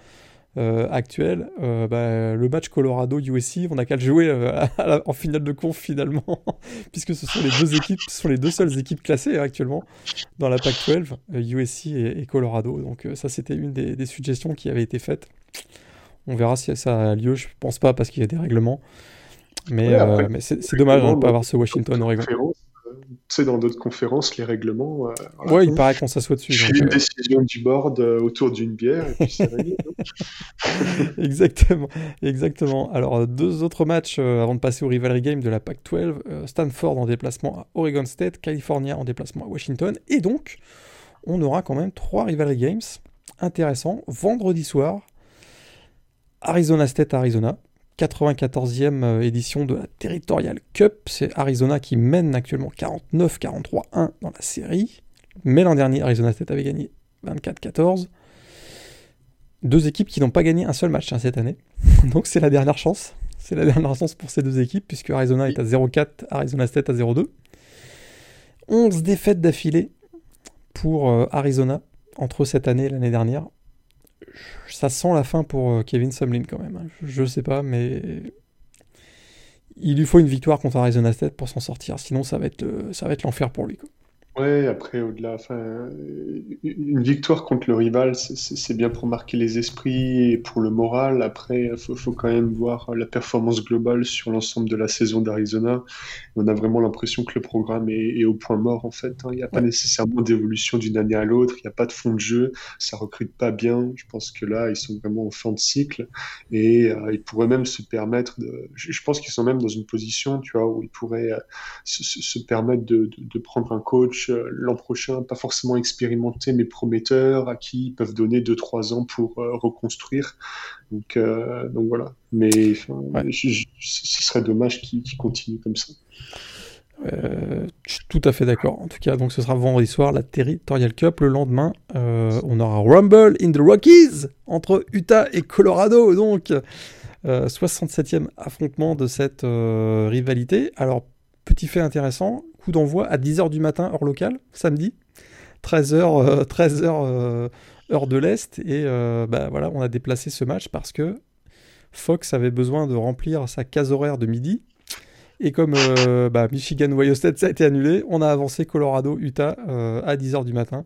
euh, actuelle, euh, bah, le match Colorado USC, on n'a qu'à le jouer en finale de conf finalement, puisque ce sont les deux équipes, ce sont les deux seules équipes classées hein, actuellement dans la Pac-12, USC et, Colorado. Donc ça, c'était une des, des suggestions qui avait été faite. On verra si ça a lieu. Je pense pas parce qu'il y a des règlements. Mais, mais c'est dommage de ne pas avoir ce Washington-Oregon tu sais, dans d'autres conférences, les règlements. Euh, ouais, il paraît qu'on s'assoit dessus. Je une euh. décision du board euh, autour d'une bière et puis c'est exactement, exactement. Alors, deux autres matchs avant de passer au rivalry game de la Pac-12. Stanford en déplacement à Oregon State, California en déplacement à Washington. Et donc, on aura quand même trois rivalry games intéressants. Vendredi soir, Arizona State, Arizona. 94e euh, édition de la Territorial Cup. C'est Arizona qui mène actuellement 49-43-1 dans la série. Mais l'an dernier, Arizona State avait gagné 24-14. Deux équipes qui n'ont pas gagné un seul match hein, cette année. Donc c'est la dernière chance. C'est la dernière chance pour ces deux équipes, puisque Arizona est à 0-4, Arizona State à 0-2. 11 défaites d'affilée pour euh, Arizona entre cette année et l'année dernière ça sent la fin pour euh, Kevin Sumlin quand même. Hein. Je, sais pas, mais il lui faut une victoire contre Arizona State pour s'en sortir. Sinon, ça va être, être l'enfer pour lui. Ouais, après, au-delà, enfin, une victoire contre le rival, c'est bien pour marquer les esprits et pour le moral. Après, il faut, faut, quand même voir la performance globale sur l'ensemble de la saison d'Arizona. On a vraiment l'impression que le programme est, au point mort, en fait. Hein. Il n'y a pas nécessairement d'évolution d'une année à l'autre, il n'y a pas de fond de jeu, ça recrute pas bien. Je pense que là, ils sont vraiment en fin de cycle et euh, ils pourraient même se permettre de. Je, pense qu'ils sont même dans une position, tu vois, où ils pourraient euh, se, se, permettre de, de, de prendre un coach euh, l'an prochain, pas forcément expérimenté, mais prometteur, à qui ils peuvent donner 2-3 ans pour euh, reconstruire. Donc, euh, donc voilà. Mais ce serait dommage qu'ils continuent comme ça. je suis tout à fait d'accord. En tout cas, donc ce sera vendredi soir la Territorial Cup. Le lendemain, on aura Rumble in the Rockies entre Utah et Colorado. Donc, 67e affrontement de cette rivalité. Alors, petit fait intéressant, coup d'envoi à 10h du matin, heure locale, samedi. 13h, 13h euh, heure de l'Est. Et euh, bah, voilà, on a déplacé ce match parce que Fox avait besoin de remplir sa case horaire de midi. Et comme euh, bah, Michigan, Ohio State, ça a été annulé, on a avancé Colorado, Utah à 10h du matin.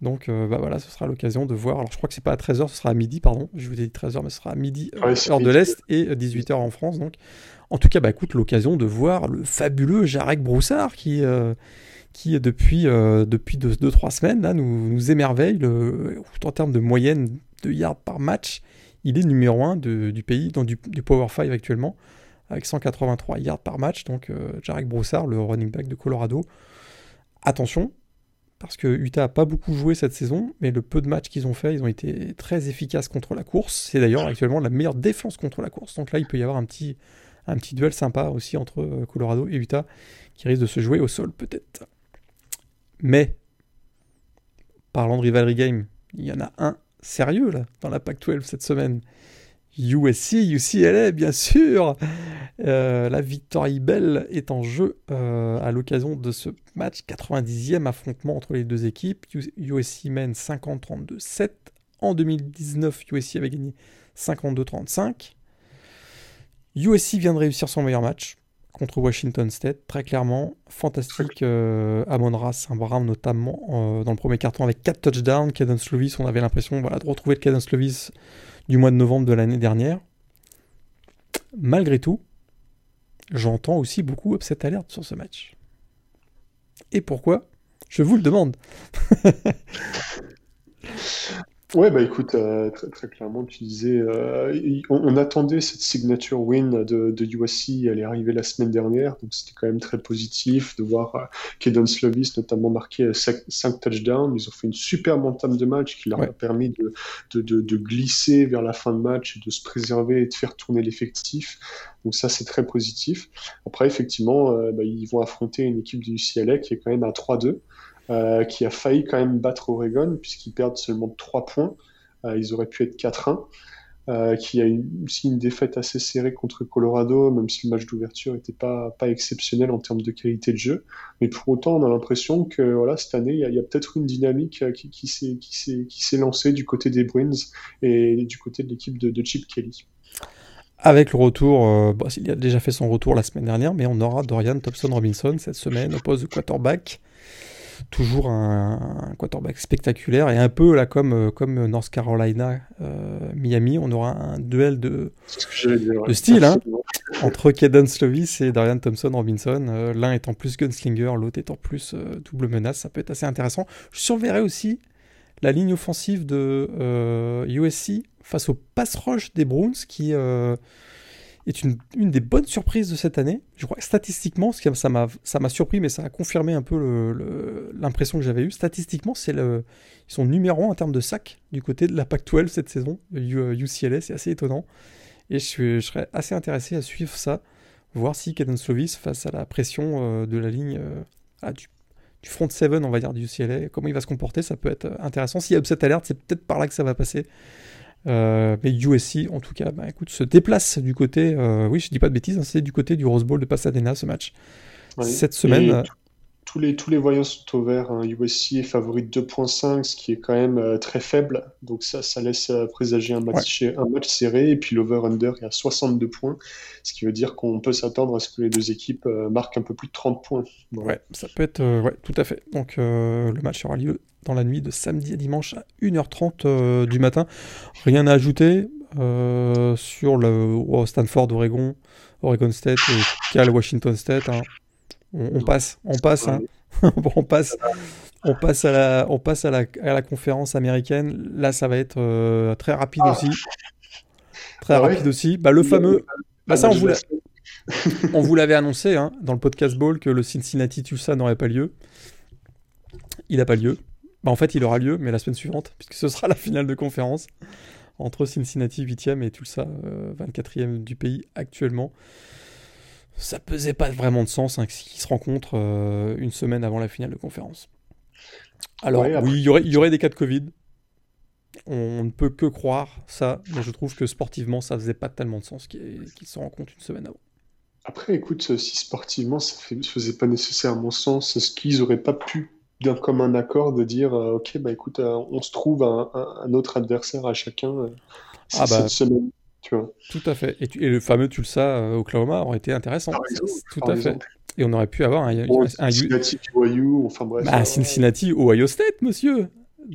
Donc bah voilà, ce sera l'occasion de voir. Alors je crois que c'est pas à 13h, ce sera à midi, pardon. Je vous ai dit 13h, mais ce sera à midi, heure de l'Est, et 18h en France. Donc en tout cas, bah, écoute, l'occasion de voir le fabuleux Jarek Broussard qui, euh, qui depuis 2-3 euh, deux, semaines là, nous, émerveille en termes de moyenne de yards par match. Il est numéro 1 du pays, dans du, Power 5 actuellement, avec 183 yards par match. Donc euh, Jarek Broussard, le running back de Colorado. Attention, parce que Utah n'a pas beaucoup joué cette saison, mais le peu de matchs qu'ils ont fait, ils ont été très efficaces contre la course. C'est d'ailleurs actuellement la meilleure défense contre la course. Donc là, il peut y avoir un petit, un petit duel sympa aussi entre euh, Colorado et Utah qui risque de se jouer au sol peut-être. Mais, parlant de rivalry game, il y en a un sérieux là dans la Pac-12 cette semaine. USC, UCLA, bien sûr. Euh, la victoire belle est en jeu euh, à l'occasion de ce match, 90e affrontement entre les deux équipes. USC mène 50-32-7. En 2019, USC avait gagné 52-35. USC vient de réussir son meilleur match contre Washington State, très clairement. Fantastique. Euh, Amon Saint-Brown, notamment euh, dans le premier carton avec 4 touchdowns. Cadence Slovis, on avait l'impression voilà, de retrouver le Cadence Slovis du mois de novembre de l'année dernière. Malgré tout, j'entends aussi beaucoup upset alerte sur ce match. Et pourquoi? Je vous le demande. Ouais, bah écoute, euh, très, très, clairement, tu disais, euh, on, attendait cette signature win de, de USC, elle est arrivée la semaine dernière, donc c'était quand même très positif de voir euh, Slovis notamment marquer 5 touchdowns. Ils ont fait une super entame de match qui leur a permis de, de, de, de, glisser vers la fin de match, de se préserver et de faire tourner l'effectif. Donc ça, c'est très positif. Après, effectivement, euh, bah, ils vont affronter une équipe du UCLA qui est quand même à 3-2. Euh, qui a failli quand même battre Oregon, puisqu'ils perdent seulement 3 points. Euh, ils auraient pu être 4-1. Euh, qui a aussi une défaite assez serrée contre Colorado, même si le match d'ouverture n'était pas, pas exceptionnel en termes de qualité de jeu. Mais pour autant, on a l'impression que voilà, cette année, il y a, peut-être une dynamique qui, qui s'est lancée du côté des Bruins et du côté de l'équipe de, Chip Kelly. Avec le retour, il a déjà fait son retour la semaine dernière, mais on aura Dorian Thompson-Robinson cette semaine au poste de quarterback. Toujours un, quarterback spectaculaire et un peu là comme, comme North Carolina, Miami, on aura un duel de, de style hein, entre Caden Slovis et Darian Thompson Robinson. L'un étant plus gunslinger, l'autre étant plus double menace. Ça peut être assez intéressant. Je surveillerai aussi la ligne offensive de USC face au pass rush des Browns qui est une, des bonnes surprises de cette année. Je crois que statistiquement, ça m'a, surpris, mais ça a confirmé un peu l'impression que j'avais eue. Statistiquement, c'est ils sont numéro 1 en termes de sacs du côté de la Pac-12 cette saison. UCLA, c'est assez étonnant. Et je, serais assez intéressé à suivre ça, voir si Caden Slovis, face à la pression euh, de la ligne euh, du, du, front 7, on va dire, du UCLA, comment il va se comporter, ça peut être intéressant. S'il y a upset alerte, c'est peut-être par là que ça va passer. Euh, mais USC, en tout cas, bah, écoute, se déplace du côté, euh, oui, je dis pas de bêtises, hein, c'est du côté du Rose Bowl de Pasadena ce match. Cette semaine. Euh, tous les, tous les voyants sont au vert. Hein. USC est favori de 2.5, ce qui est quand même très faible. Donc ça, ça laisse présager un match, un match serré. Et puis l'over-under est à 62 points, ce qui veut dire qu'on peut s'attendre à ce que les deux équipes marquent un peu plus de 30 points. Ouais, ça peut être, ouais, tout à fait. Donc le match aura lieu dans la nuit de samedi à dimanche à 1h30 euh, du matin. Rien à ajouter euh, sur le Stanford, Oregon, Oregon State et Cal Washington State. Hein. On, passe, on passe, hein. on passe, on passe à la, on passe à la, à la conférence américaine. Là, ça va être euh, très rapide ah. aussi. Très rapide aussi. Bah, le fameux. Bah, ça, on vous l'avait annoncé hein, dans le podcast Ball que le Cincinnati Tulsa n'aurait pas lieu. Il n'a pas lieu. Bah, en fait, il aura lieu, mais la semaine suivante, puisque ce sera la finale de conférence entre Cincinnati 8e et Tulsa 24e euh, du pays actuellement. Ça pesait pas vraiment de sens hein, qu'ils se rencontrent euh, une semaine avant la finale de conférence. Alors, oui, il y, aurait, y aurait des cas de Covid. On ne peut que croire ça, mais je trouve que sportivement, ça faisait pas tellement de sens qu'ils se rencontrent une semaine avant. Après, écoute, si sportivement, ça ne faisait pas nécessairement sens, est-ce qu'ils n'auraient pas pu d'un commun accord de dire euh, ok bah écoute euh, on se trouve un, un, autre adversaire à chacun euh, ah bah, cette semaine tu vois. tout à fait. Et, et le fameux Tulsa Oklahoma aurait été intéressant. Tout à fait. et on aurait pu avoir un, un Cincinnati Ohio enfin bref. Bah, Cincinnati Ohio State monsieur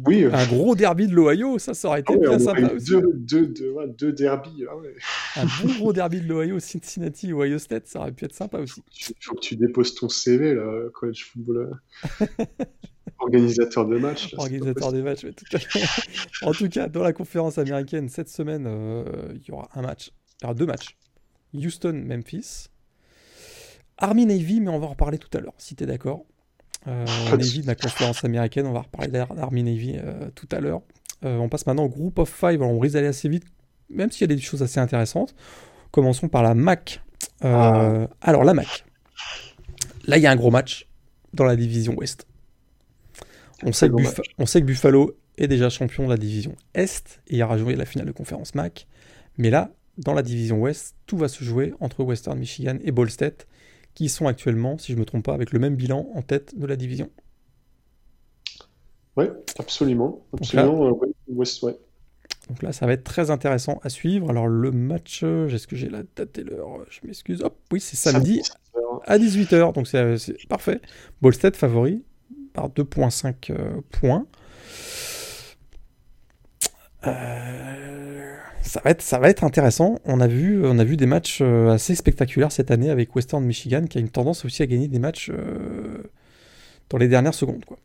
oui, un gros derby de l'Ohio, ça, ça aurait été ah bien sympa aussi. Deux, deux, deux, deux derbies. Ah un bon gros derby de l'Ohio, Cincinnati, Ohio State, ça aurait pu être sympa aussi. Il faut que tu déposes ton CV, là, college football. Organisateur de match. Organisateur des matchs, tout à fait. en tout cas, dans la conférence américaine, cette semaine, euh, il y aura un match. Il y aura deux matchs. Houston-Memphis. Army-Navy, mais on va en reparler tout à l'heure, si tu es d'accord. Euh, Navy de la conférence américaine, on va reparler d'Army Navy euh, tout à l'heure. Euh, on passe maintenant au groupe of five. on risque d'aller assez vite, même s'il y a des choses assez intéressantes. Commençons par la MAC. Ah. Alors, la MAC. Là, il y a un gros match dans la division Ouest. On sait, que on sait, que Buffalo est déjà champion de la division Est et ira jouer la finale de conférence MAC. Mais là, dans la division Ouest, tout va se jouer entre Western Michigan et Ball State qui sont actuellement, si je ne me trompe pas, avec le même bilan en tête de la division. Oui, absolument. absolument donc, là, euh, donc là, ça va être très intéressant à suivre. Alors le match, euh, est-ce que j'ai la date et l'heure? Je m'excuse. Hop, oui, c'est samedi, à 18h, donc c'est parfait. Bolstead favori par 2.5 euh, points. Euh ça va être, ça va être intéressant. On a vu, on a vu des matchs euh, assez spectaculaires cette année avec Western Michigan, qui a une tendance aussi à gagner des matchs euh, dans les dernières secondes, quoi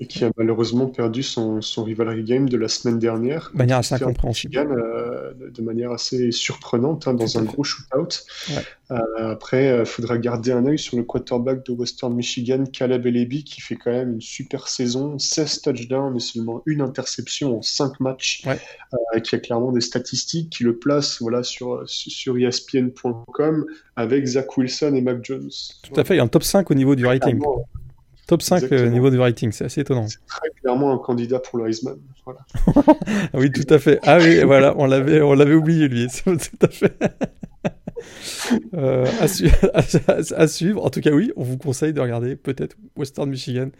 et qui a malheureusement perdu son, son rivalry game de la semaine dernière. De manière assez incompréhensible. Euh, de manière assez surprenante, hein, dans un gros shootout. Euh, après, il euh, faudra garder un œil sur le quarterback de Western Michigan, Caleb Elebi, qui fait quand même une super saison, 16 touchdowns et seulement une interception en 5 matchs, qui a clairement des statistiques qui le placent voilà, sur, sur ESPN.com avec Zach Wilson et Mac Jones. Tout à fait, il y a un top 5 au niveau du rating. Top 5 euh, niveau de rating, c'est assez étonnant. C'est très clairement un candidat pour le Heisman. Voilà. oui, tout à fait. Ah oui, voilà, on l'avait, on l'avait oublié lui. tout à fait. Euh, à, suivre. En tout cas, oui, on vous conseille de regarder peut-être Western Michigan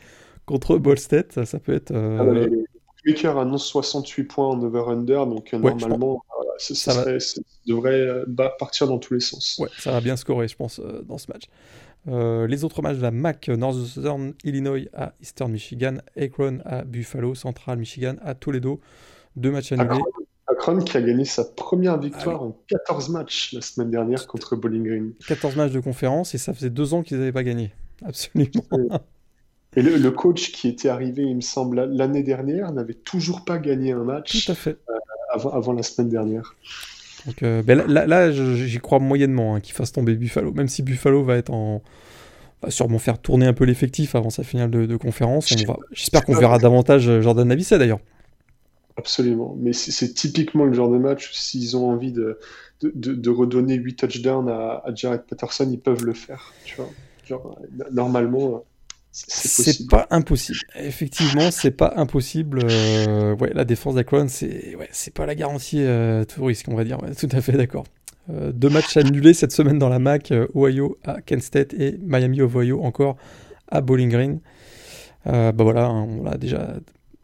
contre Ball State. Ça, peut être. Euh... Ah, bah, les annonce 68 points en over-under, donc euh, normalement, ça, devrait partir dans tous les sens. Ouais, ça va bien scorer, je pense, dans ce match. Les autres matchs de la MAC, Northern Illinois à Eastern Michigan, Akron à Buffalo, Central Michigan à Toledo. Deux matchs annulés. Akron qui a gagné sa première victoire ah en 14 matchs la semaine dernière contre Bowling Green. 14 matchs de conférence et ça faisait deux ans qu'ils n'avaient pas gagné. Absolument. Et le, coach qui était arrivé, il me semble, l'année dernière, n'avait toujours pas gagné un match Tout à fait. Euh, avant, la semaine dernière. Donc euh, ben là, j'y crois moyennement hein, qu'il fasse tomber Buffalo, même si Buffalo va être en va sûrement faire tourner un peu l'effectif avant sa finale de, conférence. J'espère qu'on verra davantage euh, Jordan Navicet d'ailleurs. Absolument, mais c'est typiquement le genre de match s'ils ont envie de, de, redonner 8 touchdowns à, à, Jared Patterson, ils peuvent le faire. Tu vois Genre, normalement, c'est pas impossible. Effectivement, c'est pas impossible. Euh, ouais, la défense d'Akron, c'est ouais, c'est pas la garantie euh, tout risque, on va dire. tout à fait d'accord. Euh, deux matchs annulés cette semaine dans la MAC, Ohio à Kent State et Miami of Ohio encore à Bowling Green. bah voilà, hein, on a déjà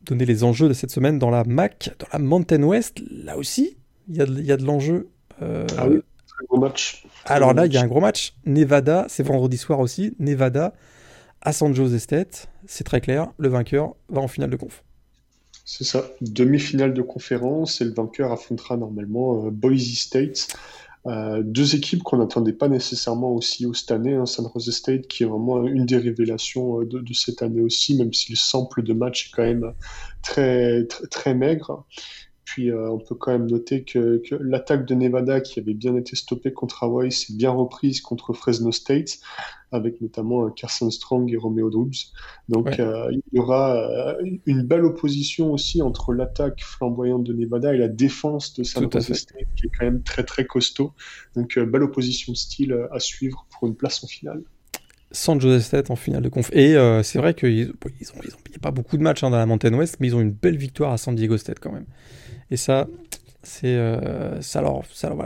donné les enjeux de cette semaine dans la MAC, dans la Mountain West. Là aussi, il y a de, l'enjeu. ah oui, un gros match. Alors là, il y a un gros match. Nevada, c'est vendredi soir aussi. Nevada à San Jose State, c'est très clair, le vainqueur va en finale de conf. C'est ça, demi-finale de conférence et le vainqueur affrontera normalement euh, Boise State. Euh, deux équipes qu'on n'attendait pas nécessairement aussi haut cette année. Hein. San Jose State qui est vraiment une des révélations euh, de, cette année aussi, même si le sample de match est quand même très, très, très maigre. Puis euh, on peut quand même noter que, l'attaque de Nevada, qui avait bien été stoppée contre Hawaii, s'est bien reprise contre Fresno State, avec notamment Carson Strong et Romeo Doubs. Donc euh, il y aura euh, une belle opposition aussi entre l'attaque flamboyante de Nevada et la défense de San Jose State, qui est quand même très très costaud. Donc belle opposition de style à suivre pour une place en finale. San Jose State en finale de conf. Et c'est vrai qu'il n'y a pas beaucoup de matchs hein, dans la Mountain West, mais ils ont une belle victoire à San Diego State quand même. Et ça, euh, ça, leur,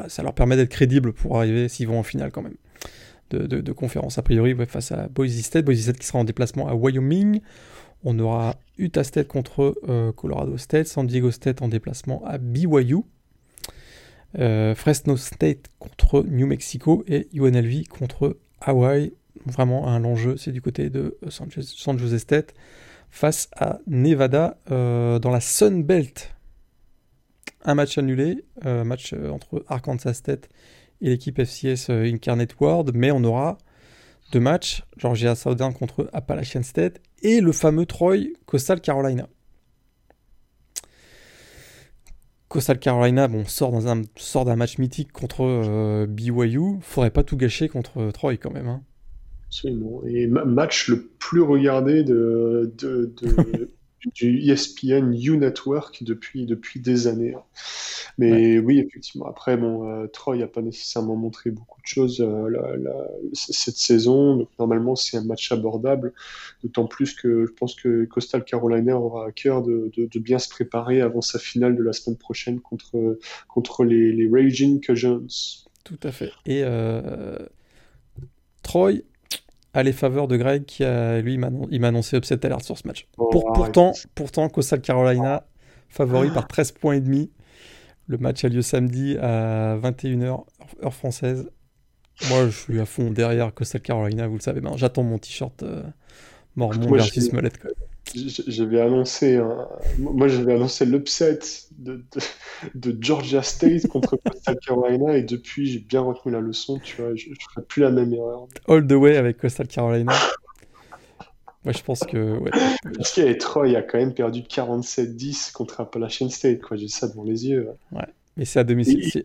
ça, permet d'être crédibles pour arriver s'ils vont en finale quand même de, conférence. A priori, face à Boise State. Boise State qui sera en déplacement à Wyoming. On aura Utah State contre euh, Colorado State, San Diego State en déplacement à BYU, euh, Fresno State contre New Mexico et UNLV contre Hawaii. Vraiment, un l'enjeu, c'est du côté de San Jose State face à Nevada dans la Sun Belt un match annulé, euh, match euh, entre Arkansas State et l'équipe FCS euh, Incarnate World, mais on aura deux matchs, Georgia Southern contre Appalachian State et le fameux Troy Coastal Carolina. Coastal Carolina, bon, sort dans un sort d'un match mythique contre euh, BYU, faudrait pas tout gâcher contre Troy quand même. Hein. Absolument. Et match le plus regardé de, de, de du ESPN U Network depuis, depuis des années. Hein. Mais oui, effectivement. Après, bon, euh, Troy n'a pas nécessairement montré beaucoup de choses euh, cette saison. Donc, normalement, c'est un match abordable. D'autant plus que je pense que Coastal Carolina aura à cœur de, de, bien se préparer avant sa finale de la semaine prochaine contre, contre les, les Raging Cajuns. Tout à fait. Et euh, Troy à les faveurs de Greg qui a, lui, il m'a annoncé upset alert sur ce match. Oh, pourtant, pourtant, Coastal Carolina, favori par 13 points et demi. Le match a lieu samedi à 21h, heure française. Moi, je suis à fond derrière Coastal Carolina, vous le savez. Ben, J'attends mon t-shirt euh, Mormon versus Mollet. J'avais annoncé, moi j'avais annoncé l'upset de, de, Georgia State contre Coastal Carolina et depuis j'ai bien retenu la leçon, tu vois, je ne ferai plus la même erreur. All the way avec Coastal Carolina. Moi je pense que. Ouais. Parce qu'il Troy a quand même perdu 47-10 contre Appalachian State, quoi, j'ai ça devant les yeux. Ouais. Mais c'est à domicile.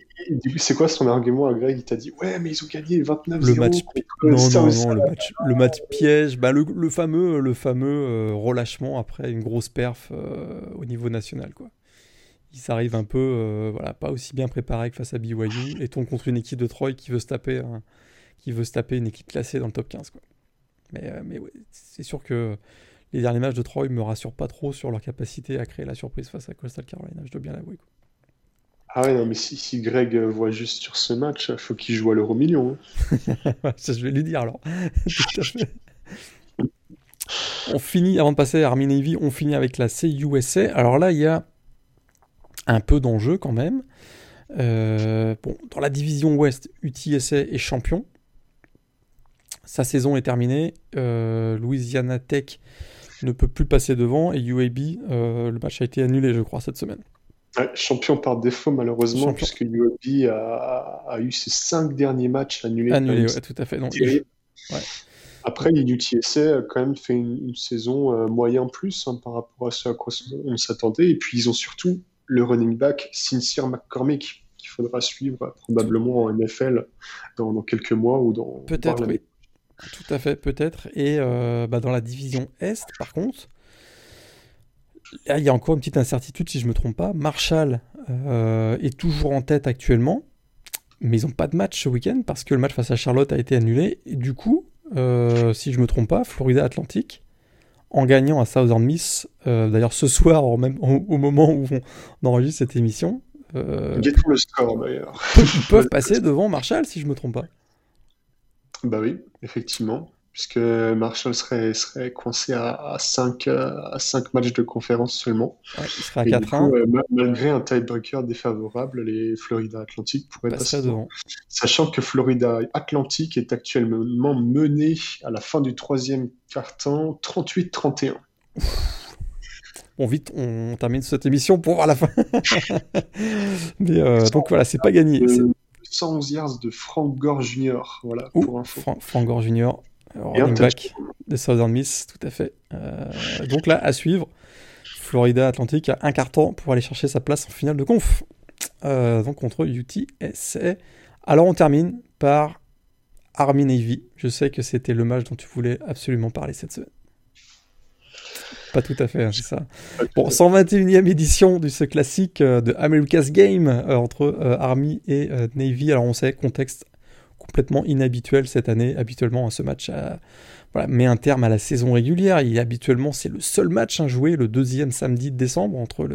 C'est quoi son argument à Greg? Il t'a dit Ouais, mais ils ont gagné 29-0. Le match, non, non, non, le match, le match piège, bah, le, le, fameux, le fameux euh, relâchement après une grosse perf euh, au niveau national. Quoi. Ils arrivent un peu, euh, voilà, pas aussi bien préparés que face à BYU, et tombent contre une équipe de Troy qui veut se taper, qui veut se taper une équipe classée dans le top 15. Quoi. Mais, mais ouais, c'est sûr que les derniers matchs de Troy me rassurent pas trop sur leur capacité à créer la surprise face à Coastal Carolina, je dois bien l'avouer. Ah ouais, non, mais si, si Greg voit juste sur ce match, il faut qu'il joue à l'euro million. Hein. Ça, je vais lui dire alors. on finit, avant de passer à Army Navy, on finit avec la CUSA. Alors là, il y a un peu d'enjeu quand même. Euh, bon, dans la division Ouest, UTSA est champion. sa saison est terminée. Louisiana Tech ne peut plus passer devant et UAB, le match a été annulé, je crois, cette semaine. champion par défaut, malheureusement, puisque UAB a, eu ses cinq derniers matchs annulés. Annulés, tout à fait. Après, UTSA a quand même fait une, saison euh, moyen plus hein, par rapport à ce à quoi on s'attendait. Et puis, ils ont surtout le running back Sincere McCormick, qu'il faudra suivre probablement en NFL dans, quelques mois ou dans. Peut-être, oui. Tout à fait, peut-être. Et euh, bah, dans la division Est, par contre, là, il y a encore une petite incertitude, si je ne me trompe pas. Marshall euh, est toujours en tête actuellement, mais ils n'ont pas de match ce week-end parce que le match face à Charlotte a été annulé. Et du coup, euh, si je me trompe pas, Florida Atlantic, en gagnant à Southern Miss, euh, d'ailleurs ce soir, au, même, au, moment où on enregistre cette émission. Euh, le score d'ailleurs. Ils peuvent passer devant Marshall si je me trompe pas. Bah oui, effectivement puisque Marshall serait, serait coincé à, 5, à 5 matchs de conférence seulement. il serait à 4-1. Euh, malgré un tiebreaker défavorable, les Florida Atlantic pourraient passer devant. Sachant que Florida Atlantic est actuellement mené à la fin du troisième quart-temps 38-31. Bon, vite, on termine cette émission pour voir la fin. Mais euh, donc voilà, c'est pas gagné. 111 yards de Frank Gore Jr. Voilà, pour info. Frank Gore Jr. Running back de Southern Miss, tout à fait. Euh, donc là, à suivre, Florida Atlantic a un carton pour aller chercher sa place en finale de conf. Euh, donc contre UTSA. Alors on termine par Army Navy. Je sais que c'était le match dont tu voulais absolument parler cette semaine. Pas tout à fait, hein, c'est ça. Bon, 121e édition de ce classique euh, de America's Game entre Army et Navy. Alors on sait, contexte complètement inhabituel cette année. Habituellement, ce match met un terme à la saison régulière. Et habituellement, c'est le seul match à joué le deuxième samedi de décembre entre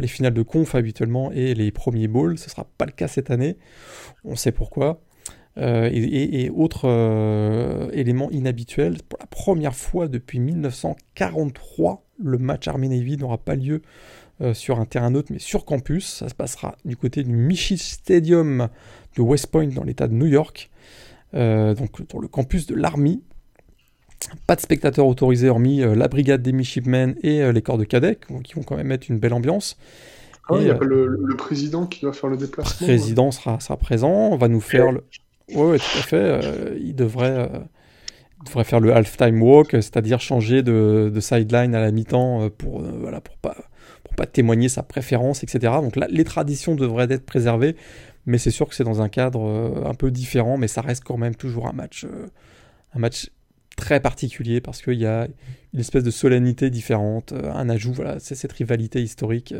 les finales de conf habituellement et les premiers bowls. Ce ne sera pas le cas cette année. On sait pourquoi. Euh, et, autre euh, élément inhabituel, pour la première fois depuis 1943, le match Army-Navy n'aura pas lieu euh, sur un terrain neutre, mais sur campus. Ça se passera du côté du Michi Stadium de West Point dans l'état de New York, euh, donc pour le campus de l'Army. Pas de spectateurs autorisés hormis euh, la brigade des midshipmen et les corps de cadets qui vont quand même mettre une belle ambiance. Ah, il n'y a pas le, président qui doit faire le déplacement Le président sera, sera présent, on va nous faire le... Oui, tout à fait. il, devrait, devrait faire le halftime walk, c'est-à-dire changer de, de sideline à la mi-temps pour, voilà, pour pas pas témoigner sa préférence, etc. Donc là, les traditions devraient être préservées, mais c'est sûr que c'est dans un cadre euh, un peu différent, mais ça reste quand même toujours un match, euh, un match très particulier parce qu'il y a une espèce de solennité différente, euh, un ajout, voilà, c'est cette rivalité historique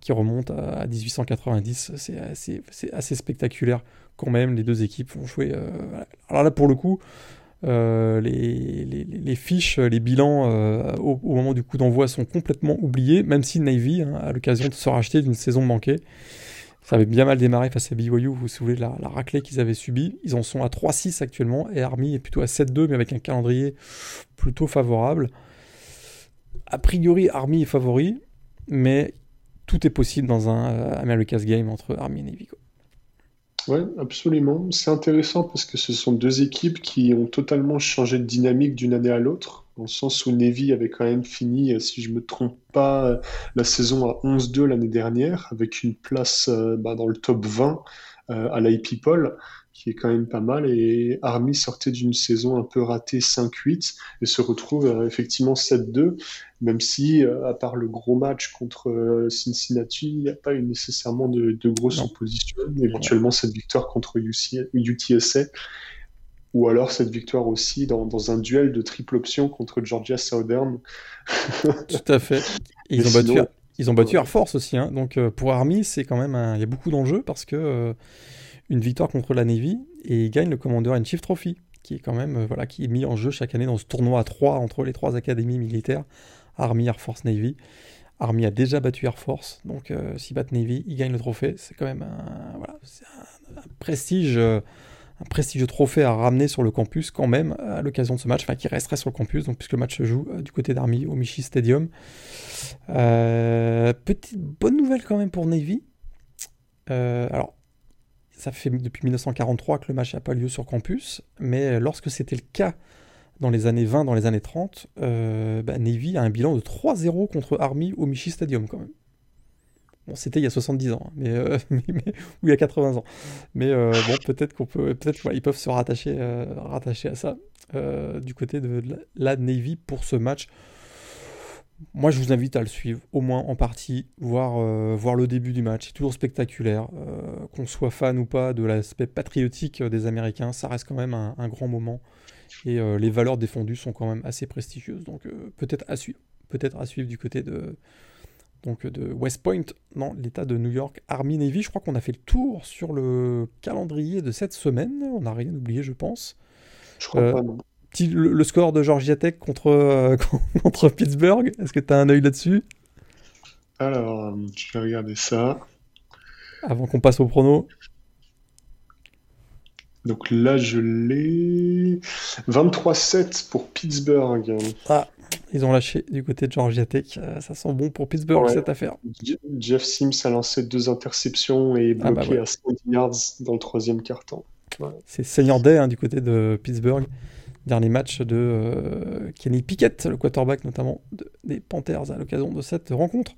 qui remonte à 1890, c'est assez, spectaculaire quand même, les deux équipes vont jouer. Alors là, pour le coup, euh, les, fiches, les bilans euh, au, moment du coup d'envoi sont complètement oubliés, même si Navy hein, a l'occasion de se racheter d'une saison manquée. Ça avait bien mal démarré face à BYU, vous vous souvenez de la, raclée qu'ils avaient subie. Ils en sont à 3-6 actuellement, et Army est plutôt à 7-2, mais avec un calendrier plutôt favorable. A priori, Army est favori, mais tout est possible dans un euh, America's Game entre Army et Navy. Oui, absolument. C'est intéressant parce que ce sont deux équipes qui ont totalement changé de dynamique d'une année à l'autre, dans le sens où Navy avait quand même fini, si je ne me trompe pas, la saison à 11-2 l'année dernière, avec une place euh, bah, dans le top 20 euh, à l'IP People qui est quand même pas mal. Et Army sortait d'une saison un peu ratée 5-8 et se retrouve euh, effectivement 7-2, même si, euh, à part le gros match contre euh, Cincinnati, il n'y a pas eu nécessairement de, de grosses oppositions. Éventuellement, cette victoire contre UTSA. Ou alors cette victoire aussi dans, dans, un duel de triple option contre Georgia Southern. Tout à fait. ils ont, battu, ils ont battu Air Force aussi. Hein. Donc pour Army, c'est quand même il y a beaucoup d'enjeux parce que une victoire contre la Navy et il gagne le Commander in Chief Trophy, qui est quand même euh, voilà, qui est mis en jeu chaque année dans ce tournoi à 3 entre les trois académies militaires, Army, Air Force, Navy. Army a déjà battu Air Force, donc euh, s'il bat Navy, il gagne le trophée. C'est quand même un, voilà, un, prestige, euh, un prestigieux trophée à ramener sur le campus quand même à l'occasion de ce match, enfin qui resterait sur le campus, puisque le match se joue du côté d'Army au Michi Stadium. petite bonne nouvelle quand même pour Navy. alors ça fait depuis 1943 que le match n'a pas lieu sur campus, mais lorsque c'était le cas dans les années 20, dans les années 30, euh, bah, Navy a un bilan de 3-0 contre Army au Michi Stadium quand même. C'était il y a 70 ans, mais, euh, ou il y a 80 ans. Mais euh, bon, peut-être qu'on peut, peut-être qu'ils peuvent se rattacher, rattacher à ça du côté de la Navy pour ce match. Moi, je vous invite à le suivre, au moins en partie, voir, voir le début du match. C'est toujours spectaculaire. qu'on soit fan ou pas de l'aspect patriotique des Américains, ça reste quand même un grand moment. Et euh, les valeurs défendues sont quand même assez prestigieuses. Donc euh, peut-être à suivre. Peut-être à suivre du côté de, donc de West Point, dans l'État de New York, Army Navy. Je crois qu'on a fait le tour sur le calendrier de cette semaine. On n'a rien oublié, je pense. Je crois euh, pas, non. Petit, le, score de Georgia Tech contre, contre Pittsburgh, est-ce que tu as un œil là-dessus? Alors, je vais regarder ça. Avant qu'on passe au prono. Donc là, je l'ai. 23-7 pour Pittsburgh. Ah, ils ont lâché du côté de Georgia Tech. Euh, ça sent bon pour Pittsburgh cette affaire. Jeff Sims a lancé deux interceptions et est ah, bah bloqué à 100 yards dans le troisième quart-temps. C'est Senior Day hein, du côté de Pittsburgh. Dernier match de euh, Kenny Pickett, le quarterback notamment des Panthers à l'occasion de cette rencontre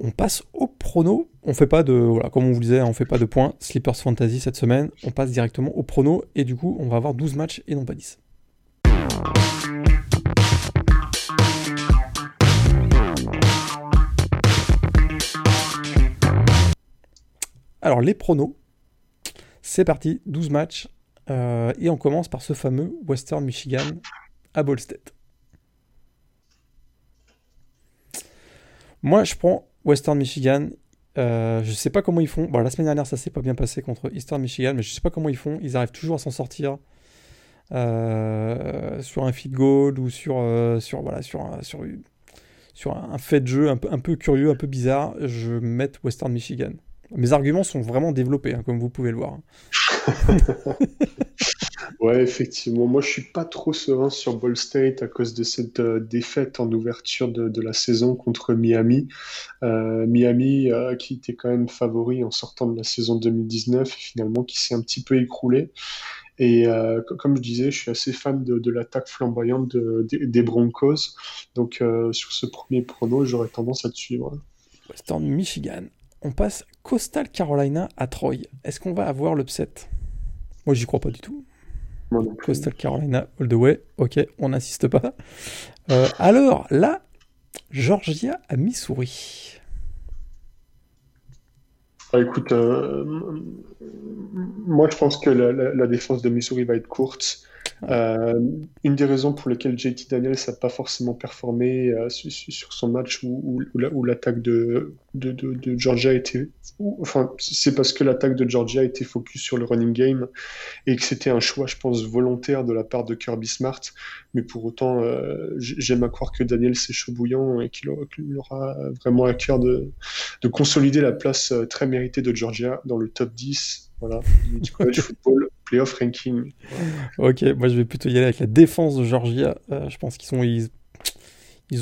on passe au prono. On fait pas de, voilà, comme on vous disait, on fait pas de points. Slippers Fantasy cette semaine. On passe directement au prono et du coup, on va avoir 12 matchs et non pas 10. Alors, les pronos, c'est parti, 12 matchs. Euh, et on commence par ce fameux Western Michigan à Ball. Moi, je prends Western Michigan. Euh, je sais pas comment ils font. Bon, la semaine dernière, ça s'est pas bien passé contre Eastern Michigan, mais je sais pas comment ils font. Ils arrivent toujours à s'en sortir euh, sur un feed goal ou sur, euh, sur, un, fait de jeu un peu, curieux, un peu bizarre. Je mettre Western Michigan. Mes arguments sont vraiment développés, hein, comme vous pouvez le voir. Ouais, effectivement. Moi, je suis pas trop serein sur Ball State à cause de cette euh, défaite en ouverture de, la saison contre Miami. Euh, Miami euh, qui était quand même favori en sortant de la saison 2019 et finalement qui s'est un petit peu écroulé. Et comme je disais, je suis assez fan de, l'attaque flamboyante des Broncos. Donc sur ce premier prono, j'aurais tendance à te suivre. Western Michigan. On passe Coastal Carolina à Troy. Est-ce qu'on va avoir l'upset Moi, j'y crois pas du tout. Coastal Carolina all the way. Ok, on n'insiste pas. Euh, alors, là, Georgia à Missouri. Ah, écoute, euh, moi je pense que la, défense de Missouri va être courte. Euh, une des raisons pour lesquelles JT Daniels n'a pas forcément performé euh, sur son match où, où, l'attaque de, de, de, Georgia était. Enfin, c'est parce que l'attaque de Georgia était focus sur le running game et que c'était un choix, je pense, volontaire de la part de Kirby Smart. Mais pour autant, euh, j'aime à croire que Daniel c'est chaud bouillant et qu'il aura, vraiment à cœur de, de consolider la place très méritée de Georgia dans le top 10 voilà, du college football playoff ranking. Ok, moi je vais plutôt y aller avec la défense de Georgia. Euh, je pense qu'ils sont ils,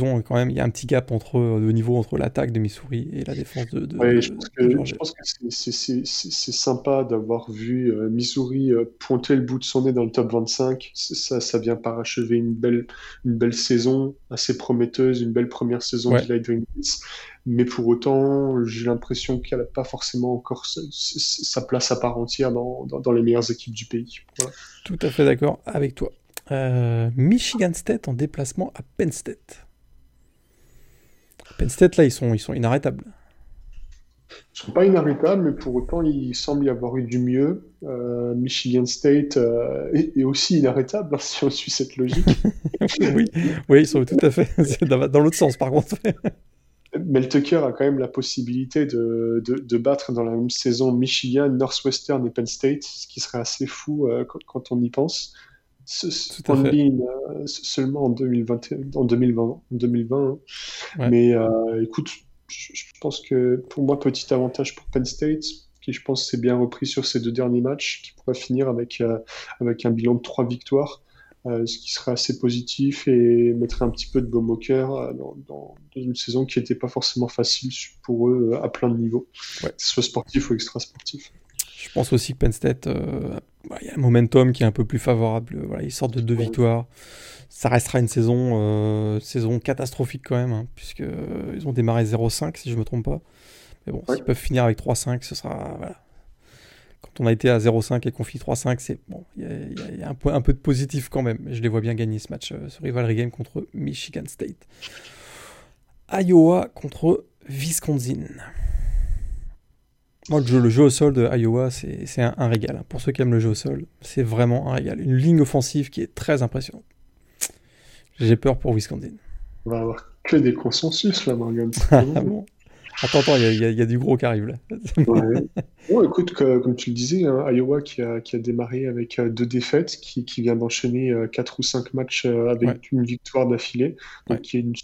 ont quand même il y a un petit gap entre le niveau entre l'attaque de Missouri et la défense de, de, je, pense que, je pense que c'est sympa d'avoir vu euh, Missouri euh, pointer le bout de son nez dans le top 25. Ça, ça vient parachever une belle, une belle saison assez prometteuse, une belle première saison de Light mais pour autant, j'ai l'impression qu'elle n'a pas forcément encore sa, place à part entière dans, dans, les meilleures équipes du pays. Tout à fait d'accord avec toi. Euh, Michigan State en déplacement à Penn State. Penn State, là, ils sont, ils sont inarrêtables. Ils ne sont pas inarrêtables, mais pour autant, il semble y avoir eu du mieux. Euh, Michigan State euh, est, aussi inarrêtable, hein, si on suit cette logique. oui, oui, ils sont tout à fait dans l'autre sens, par contre. Mel Tucker a quand même la possibilité de, de, battre dans la même saison Michigan, Northwestern et Penn State, ce qui serait assez fou euh, quand, on y pense. Ce, euh, seulement en 2020, en 2020, 2020 hein. mais euh, écoute, je, pense que pour moi, petit avantage pour Penn State, qui je pense s'est bien repris sur ces deux derniers matchs, qui pourrait finir avec, avec un bilan de trois victoires. Euh, ce qui serait assez positif et mettrait un petit peu de baume au cœur euh, dans, une saison qui n'était pas forcément facile pour eux euh, à plein de niveaux, que ce soit sportif ou extra sportif. Je pense aussi que Penn State, il y a un momentum qui est un peu plus favorable. Voilà, ils sortent de deux victoires. Ça restera une saison, saison catastrophique quand même, hein, puisqu'ils ils ont démarré 0-5 si je me trompe pas. Mais bon, s'ils peuvent finir avec 3-5, ce sera voilà, quand on a été à 0-5 et qu'on finit 3-5, c'est bon, il y, a, un, peu, un peu de positif quand même. Je les vois bien gagner ce match, euh, ce rivalry game contre Michigan State. Iowa contre Wisconsin. Moi, le jeu, le jeu au sol de Iowa, c'est un, un, régal. Pour ceux qui aiment le jeu au sol, c'est vraiment un régal. Une ligne offensive qui est très impressionnante. J'ai peur pour Wisconsin. On va avoir que des consensus là, Morgan. Attends, attends, il y, a du gros qui arrive là. ouais. écoute, comme tu le disais, hein, Iowa qui a, démarré avec euh, deux défaites, qui, vient d'enchaîner euh, quatre ou cinq matchs euh, avec une victoire d'affilée, qui est une,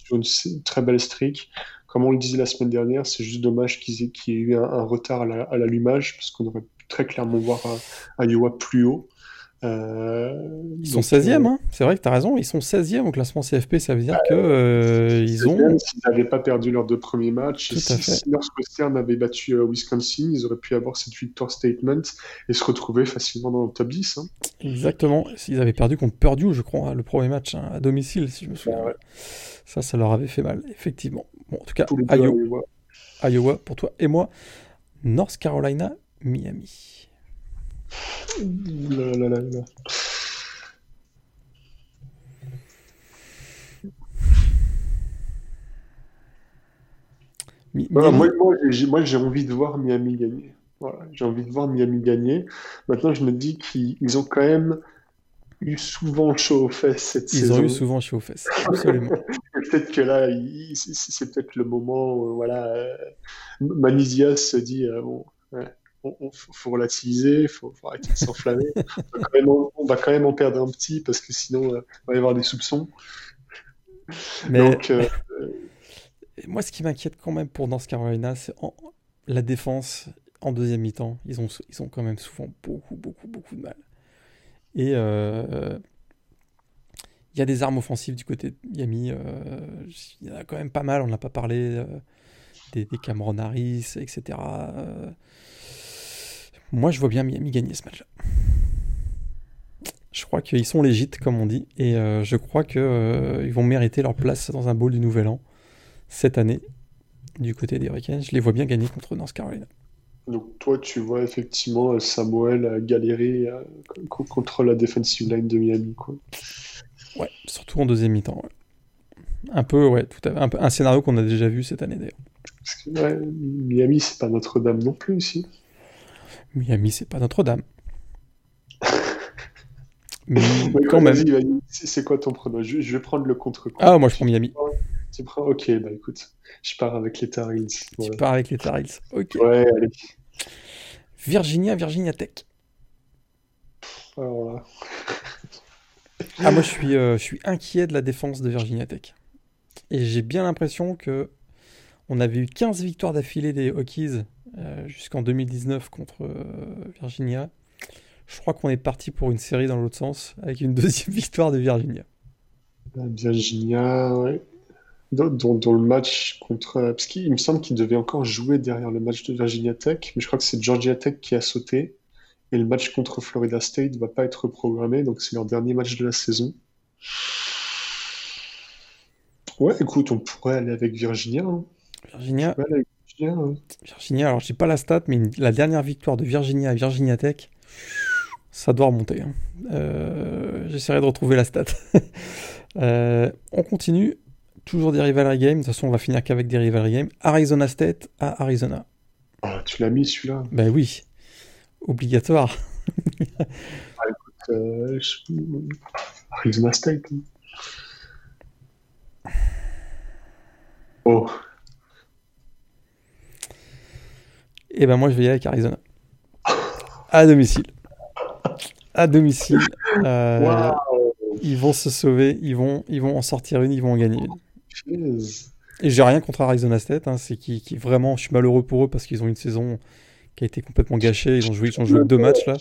très belle streak. Comme on le disait la semaine dernière, c'est juste dommage qu'il y, ait eu un, retard à l'allumage, parce qu'on aurait pu très clairement voir Iowa plus haut. Euh, ils sont 16e, euh, hein c'est vrai que tu as raison, ils sont 16e au classement CFP, ça veut dire que euh, ils ont. S'ils n'avaient pas perdu leurs deux premiers matchs, si, si Northwestern avait battu Wisconsin, ils auraient pu avoir cette victoire statement et se retrouver facilement dans le top 10. Hein. Exactement, s'ils avaient perdu contre Purdue, je crois, hein, le premier match à domicile, si je me souviens. Ça, ça leur avait fait mal, effectivement. Bon, en tout cas, Iowa. Iowa pour toi et moi. North Carolina, Miami. moi, j'ai envie de voir Miami gagner. j'ai envie de voir Miami gagner. Maintenant, je me dis qu'ils ont quand même eu souvent chaud aux fesses cette saison. Ils ont eu souvent chaud aux fesses, absolument. peut-être que là, c'est peut-être le moment où voilà, euh, se dit euh, bon, faut, relativiser, il faut, arrêter de s'enflammer. on, va quand même en perdre un petit parce que sinon, euh, il va y avoir des soupçons. Mais Donc, euh, moi, ce qui m'inquiète quand même pour North Carolina, c'est la défense en deuxième mi-temps. Ils ont, ils ont quand même souvent beaucoup, beaucoup, beaucoup de mal. Et euh, il y a des armes offensives du côté de Miami. il y en a quand même pas mal. On n'a pas parlé des, des, Cameron Harris, etc. Moi, je vois bien Miami gagner ce match-là. Je crois qu'ils sont légites, comme on dit, et euh, je crois qu'ils euh, vont mériter leur place dans un bowl du Nouvel An cette année du côté des Hurricanes. Je les vois bien gagner contre North Carolina. Donc toi, tu vois effectivement Samuel galérer euh, contre la defensive line de Miami, quoi. Ouais, surtout en deuxième mi-temps. Un peu, ouais, tout à fait. Un, scénario qu'on a déjà vu cette année d'ailleurs. Ouais, Miami, c'est pas Notre-Dame non plus ici. Miami, c'est pas Notre-Dame. Mais quand même. C'est quoi ton pronom je, vais prendre le contre -coup. Ah, moi je prends Miami. Tu prends Ok, bah écoute, je pars avec les Tar Heels. Tu pars avec les Tar Heels. Ok. Ouais, allez. Virginia, Virginia Tech. Alors là. Ah, moi je suis, euh, je suis inquiet de la défense de Virginia Tech. Et j'ai bien l'impression que on avait eu 15 victoires d'affilée des Hokies euh, jusqu'en 2019 contre euh, Virginia. Je crois qu'on est parti pour une série dans l'autre sens, avec une deuxième victoire de Virginia. Virginia, ouais. Dans, le match contre. Parce qu'il me semble qu'il devait encore jouer derrière le match de Virginia Tech, mais je crois que c'est Georgia Tech qui a sauté. Et le match contre Florida State va pas être programmé, donc c'est leur dernier match de la saison. Ouais, écoute, on pourrait aller avec Virginia. Hein. Virginia. Virginia, alors je sais pas la stat, mais la dernière victoire de Virginia à Virginia Tech, ça doit remonter. Hein. Euh, j'essaierai de retrouver la stat. Euh, on continue, toujours des rivalry games. De toute façon, on va finir qu'avec des rivalry games. Arizona State à Arizona. Ah, tu l'as mis celui-là Ben oui, obligatoire. ah, écoute, euh, Arizona State. Oh. Et eh ben moi je vais y aller avec Arizona. À domicile. À domicile. Euh, ils vont se sauver, ils vont, ils vont en sortir une, ils vont en gagner une. Et j'ai rien contre Arizona State, hein, c'est qui, qui, vraiment, je suis malheureux pour eux parce qu'ils ont une saison qui a été complètement gâchée. Ils ont joué, ils ont joué deux matchs là.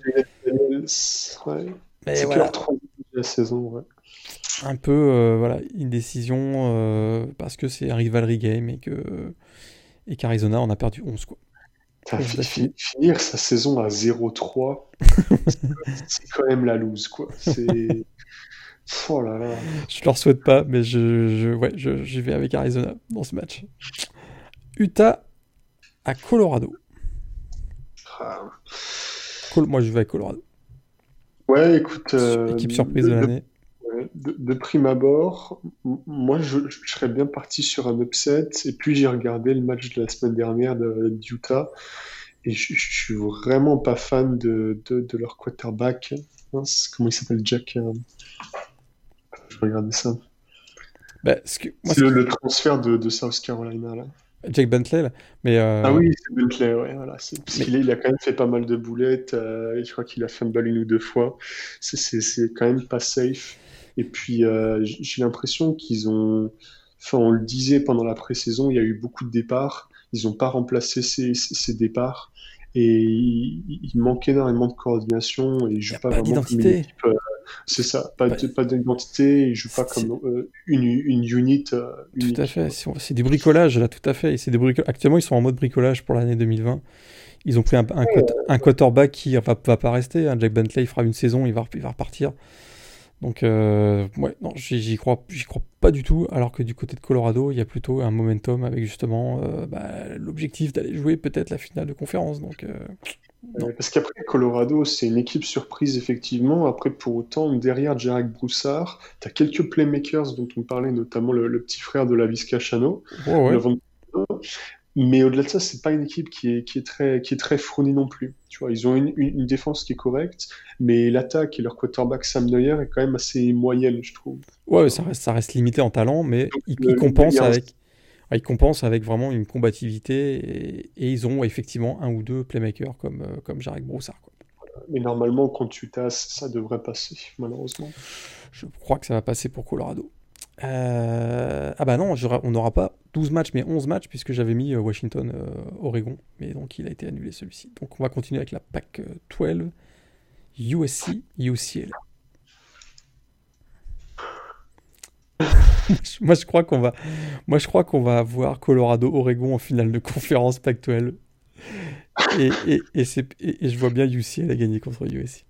Ouais. Mais voilà. la saison, Un peu, euh, voilà, une décision euh, parce que c'est un rivalry game et que et qu'Arizona on a perdu 11 quoi. finir sa saison à 0-3, c'est quand même la loose, quoi. C'est. Oh là là. Je leur souhaite pas, mais je, je, ouais, je, j'y vais avec Arizona dans ce match. Utah à Colorado. Ah. Moi, je vais à Colorado. Ouais, écoute. Euh, Équipe surprise de, l'année. De, prime abord, moi, je, serais bien parti sur un upset. Et puis, j'ai regardé le match de la semaine dernière de, Utah. Et je, suis vraiment pas fan de, de leur quarterback. comment il s'appelle Jack euh, Je regarder ça. Bah, c'est le, transfert de, South Carolina, là. Jack Bentley, Mais, euh, Ah oui, c'est Bentley, ouais, voilà. Parce il a quand même fait pas mal de boulettes, euh, et je crois qu'il a ball une ou deux fois. C'est quand même pas safe. Et puis, euh, j'ai l'impression qu'ils ont. Enfin, on le disait pendant la pré-saison, il y a eu beaucoup de départs. Ils n'ont pas remplacé ces, ces, départs. Et il, manque énormément de coordination et je pas, pas vraiment une équipe c'est ça, pas, pas d'identité, ils jouent pas comme euh, une, une unit. Euh, tout à fait, c'est du bricolage là, tout à fait. C'est des Actuellement, ils sont en mode bricolage pour l'année 2020. Ils ont pris un, un, quarterback qui va, va pas rester. Hein. Jack Bentley, il fera une saison, il va, il va repartir. Donc, euh, ouais, non, j'y crois, crois pas du tout. Alors que du côté de Colorado, il y a plutôt un momentum avec justement bah, l'objectif d'aller jouer peut-être la finale de conférence. Donc, parce qu'après, Colorado, c'est une équipe surprise, effectivement. Après, pour autant, derrière Jarek Broussard, tu as quelques playmakers dont on parlait, notamment le, petit frère de la Visca Chano. Mais au-delà de ça, c'est pas une équipe qui est, qui est, très, qui est très fournie non plus. Tu vois, ils ont une, une, défense qui est correcte, mais l'attaque et leur quarterback Sam Neuer est quand même assez moyenne, je trouve. Ouais, ça reste, ça reste limité en talent, mais ils, compensent avec ils compensent avec vraiment une combativité et, ils ont effectivement un ou deux playmakers comme, euh, comme Jarek Broussard. Quoi. Mais normalement, quand tu tasses, ça devrait passer, malheureusement. Je crois que ça va passer pour Colorado. Euh, ah bah non, on n'aura pas 12 matchs, mais 11 matchs, puisque j'avais mis euh, Washington-Oregon. mais donc il a été annulé celui-ci. Donc on va continuer avec la PAC 12, USC, UCLA. moi, je crois qu'on va, moi, je crois qu'on va avoir Colorado-Oregon en finale de conférence Pac-12. Et, et, et, et, je vois bien UCL a gagné contre USC.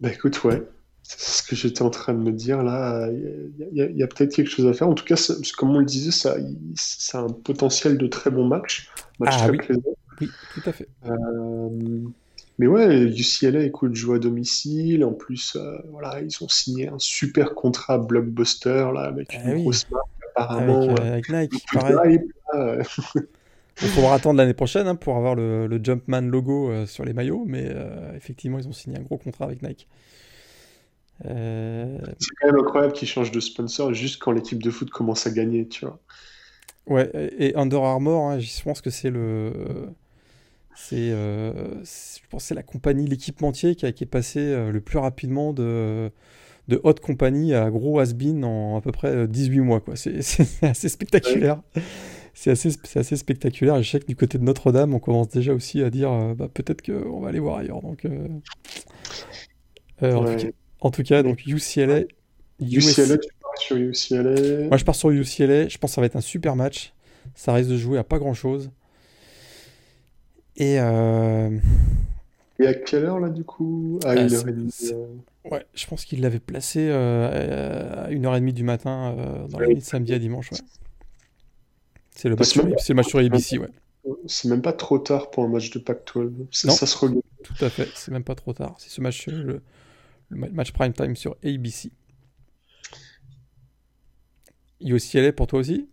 Bah écoute, ouais. C'est ce que j'étais en train de me dire là. Il y a, peut-être quelque chose à faire. En tout cas, comme on le disait, ça, ça a un potentiel de très bon match. match ah, très oui. Plaisant. oui, tout à fait. Euh, mais ouais, UCLA, écoute, joue à domicile. En plus, euh, voilà, ils ont signé un super contrat blockbuster là, avec ah une grosse marque apparemment. Avec, euh, Nike, pareil. Il faudra attendre l'année prochaine hein, pour avoir le, le, Jumpman logo euh, sur les maillots, mais effectivement, ils ont signé un gros contrat avec Nike. C'est quand même incroyable qu'ils changent de sponsor juste quand l'équipe de foot commence à gagner, tu vois. Ouais, et Under Armour, hein, je pense que c'est le c'est, euh, je pense, c'est la compagnie, l'équipementier qui, a, qui est passé euh, le plus rapidement de, de haute compagnie à gros has-been en à peu près 18 euh, mois. Quoi. C'est, assez spectaculaire. C'est assez, c'est assez spectaculaire. je sais que du côté de Notre-Dame, on commence déjà aussi à dire bah, peut-être qu'on va aller voir ailleurs. Donc, en, tout cas, donc UCLA. UCLA, tu pars sur UCLA. Moi, je pars sur UCLA. Je pense que ça va être un super match. Ça risque de jouer à pas grand-chose. Et, euh... Et à quelle heure là du coup? À 1h30 euh. Ouais, je pense qu'il l'avait placé euh, à 1h30 du matin dans la nuit de samedi à dimanche. Ouais. C'est le, match sur, le match sur ABC, ouais. C'est même pas trop tard pour un match de Pac-12. Ça, ça, se regarde. Tout à fait, c'est même pas trop tard. C'est ce match, le, le, match prime time sur ABC. UCLA pour toi aussi?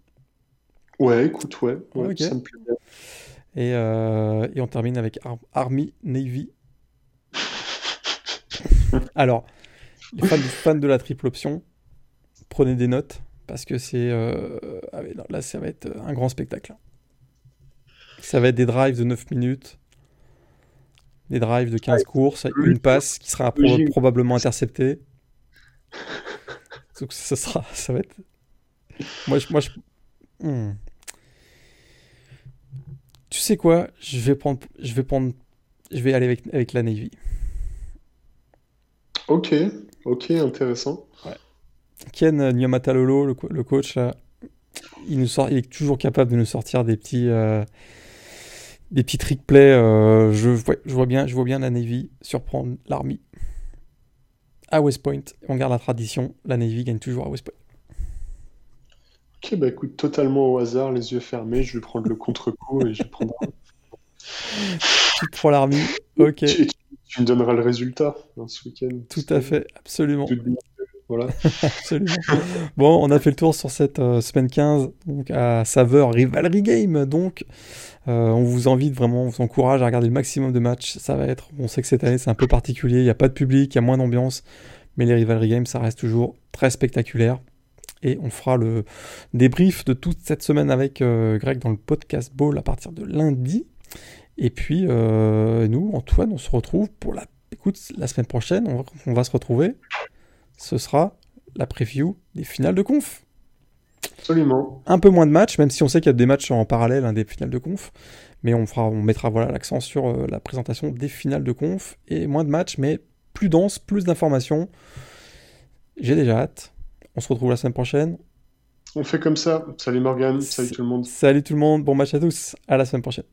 Ouais, écoute, ouais, ouais ça me plaît bien. Et, euh, et on termine avec Army Navy. Alors, les fans, de la triple option, prenez des notes parce que c'est euh, ah là ça va être un grand spectacle. Ça va être des drives de 9 minutes, des drives de 15 courses, une passe qui sera probablement interceptée. Donc ça sera, ça va être. Moi, je, moi, je... Hmm. Tu sais quoi Je vais prendre, je vais prendre, je vais aller avec, avec la Navy. Ok, ok, intéressant. Ken Nyamatalolo, le, le coach, là, il, nous sort, il est toujours capable de nous sortir des petits, euh, des petits trick plays. je, je, vois bien, je vois bien la Navy surprendre l'Army à West Point. On garde la tradition. La Navy gagne toujours à West Point. Ok, bah écoute, totalement au hasard, les yeux fermés, je vais prendre le contre-coup et je vais prendre. tu prends l'armée, ok. Tu, me donneras le résultat hein, ce week-end. Tout à fait, absolument. Voilà. absolument. Bon, on a fait le tour sur cette euh, semaine 15, donc à saveur Rivalry Game. Donc, euh, on vous invite vraiment, on vous encourage à regarder le maximum de matchs. Ça va être, on sait que cette année c'est un peu particulier, il n'y a pas de public, il y a moins d'ambiance, mais les Rivalry Games, ça reste toujours très spectaculaire et on fera le débrief de toute cette semaine avec euh, Greg dans le podcast Ball à partir de lundi. Et puis euh, nous, Antoine, on se retrouve pour la écoute la semaine prochaine. On va, se retrouver. Ce sera la preview des finales de conf. Absolument. Un peu moins de matchs, même si on sait qu'il y a des matchs en parallèle hein, des finales de conf. Mais on, fera, on mettra voilà l'accent sur euh, la présentation des finales de conf et moins de matchs, mais plus dense, plus d'informations. J'ai déjà hâte. On se retrouve la semaine prochaine. On fait comme ça. Salut Morgan, salut tout le monde. Salut tout le monde, bon match à tous. À la semaine prochaine.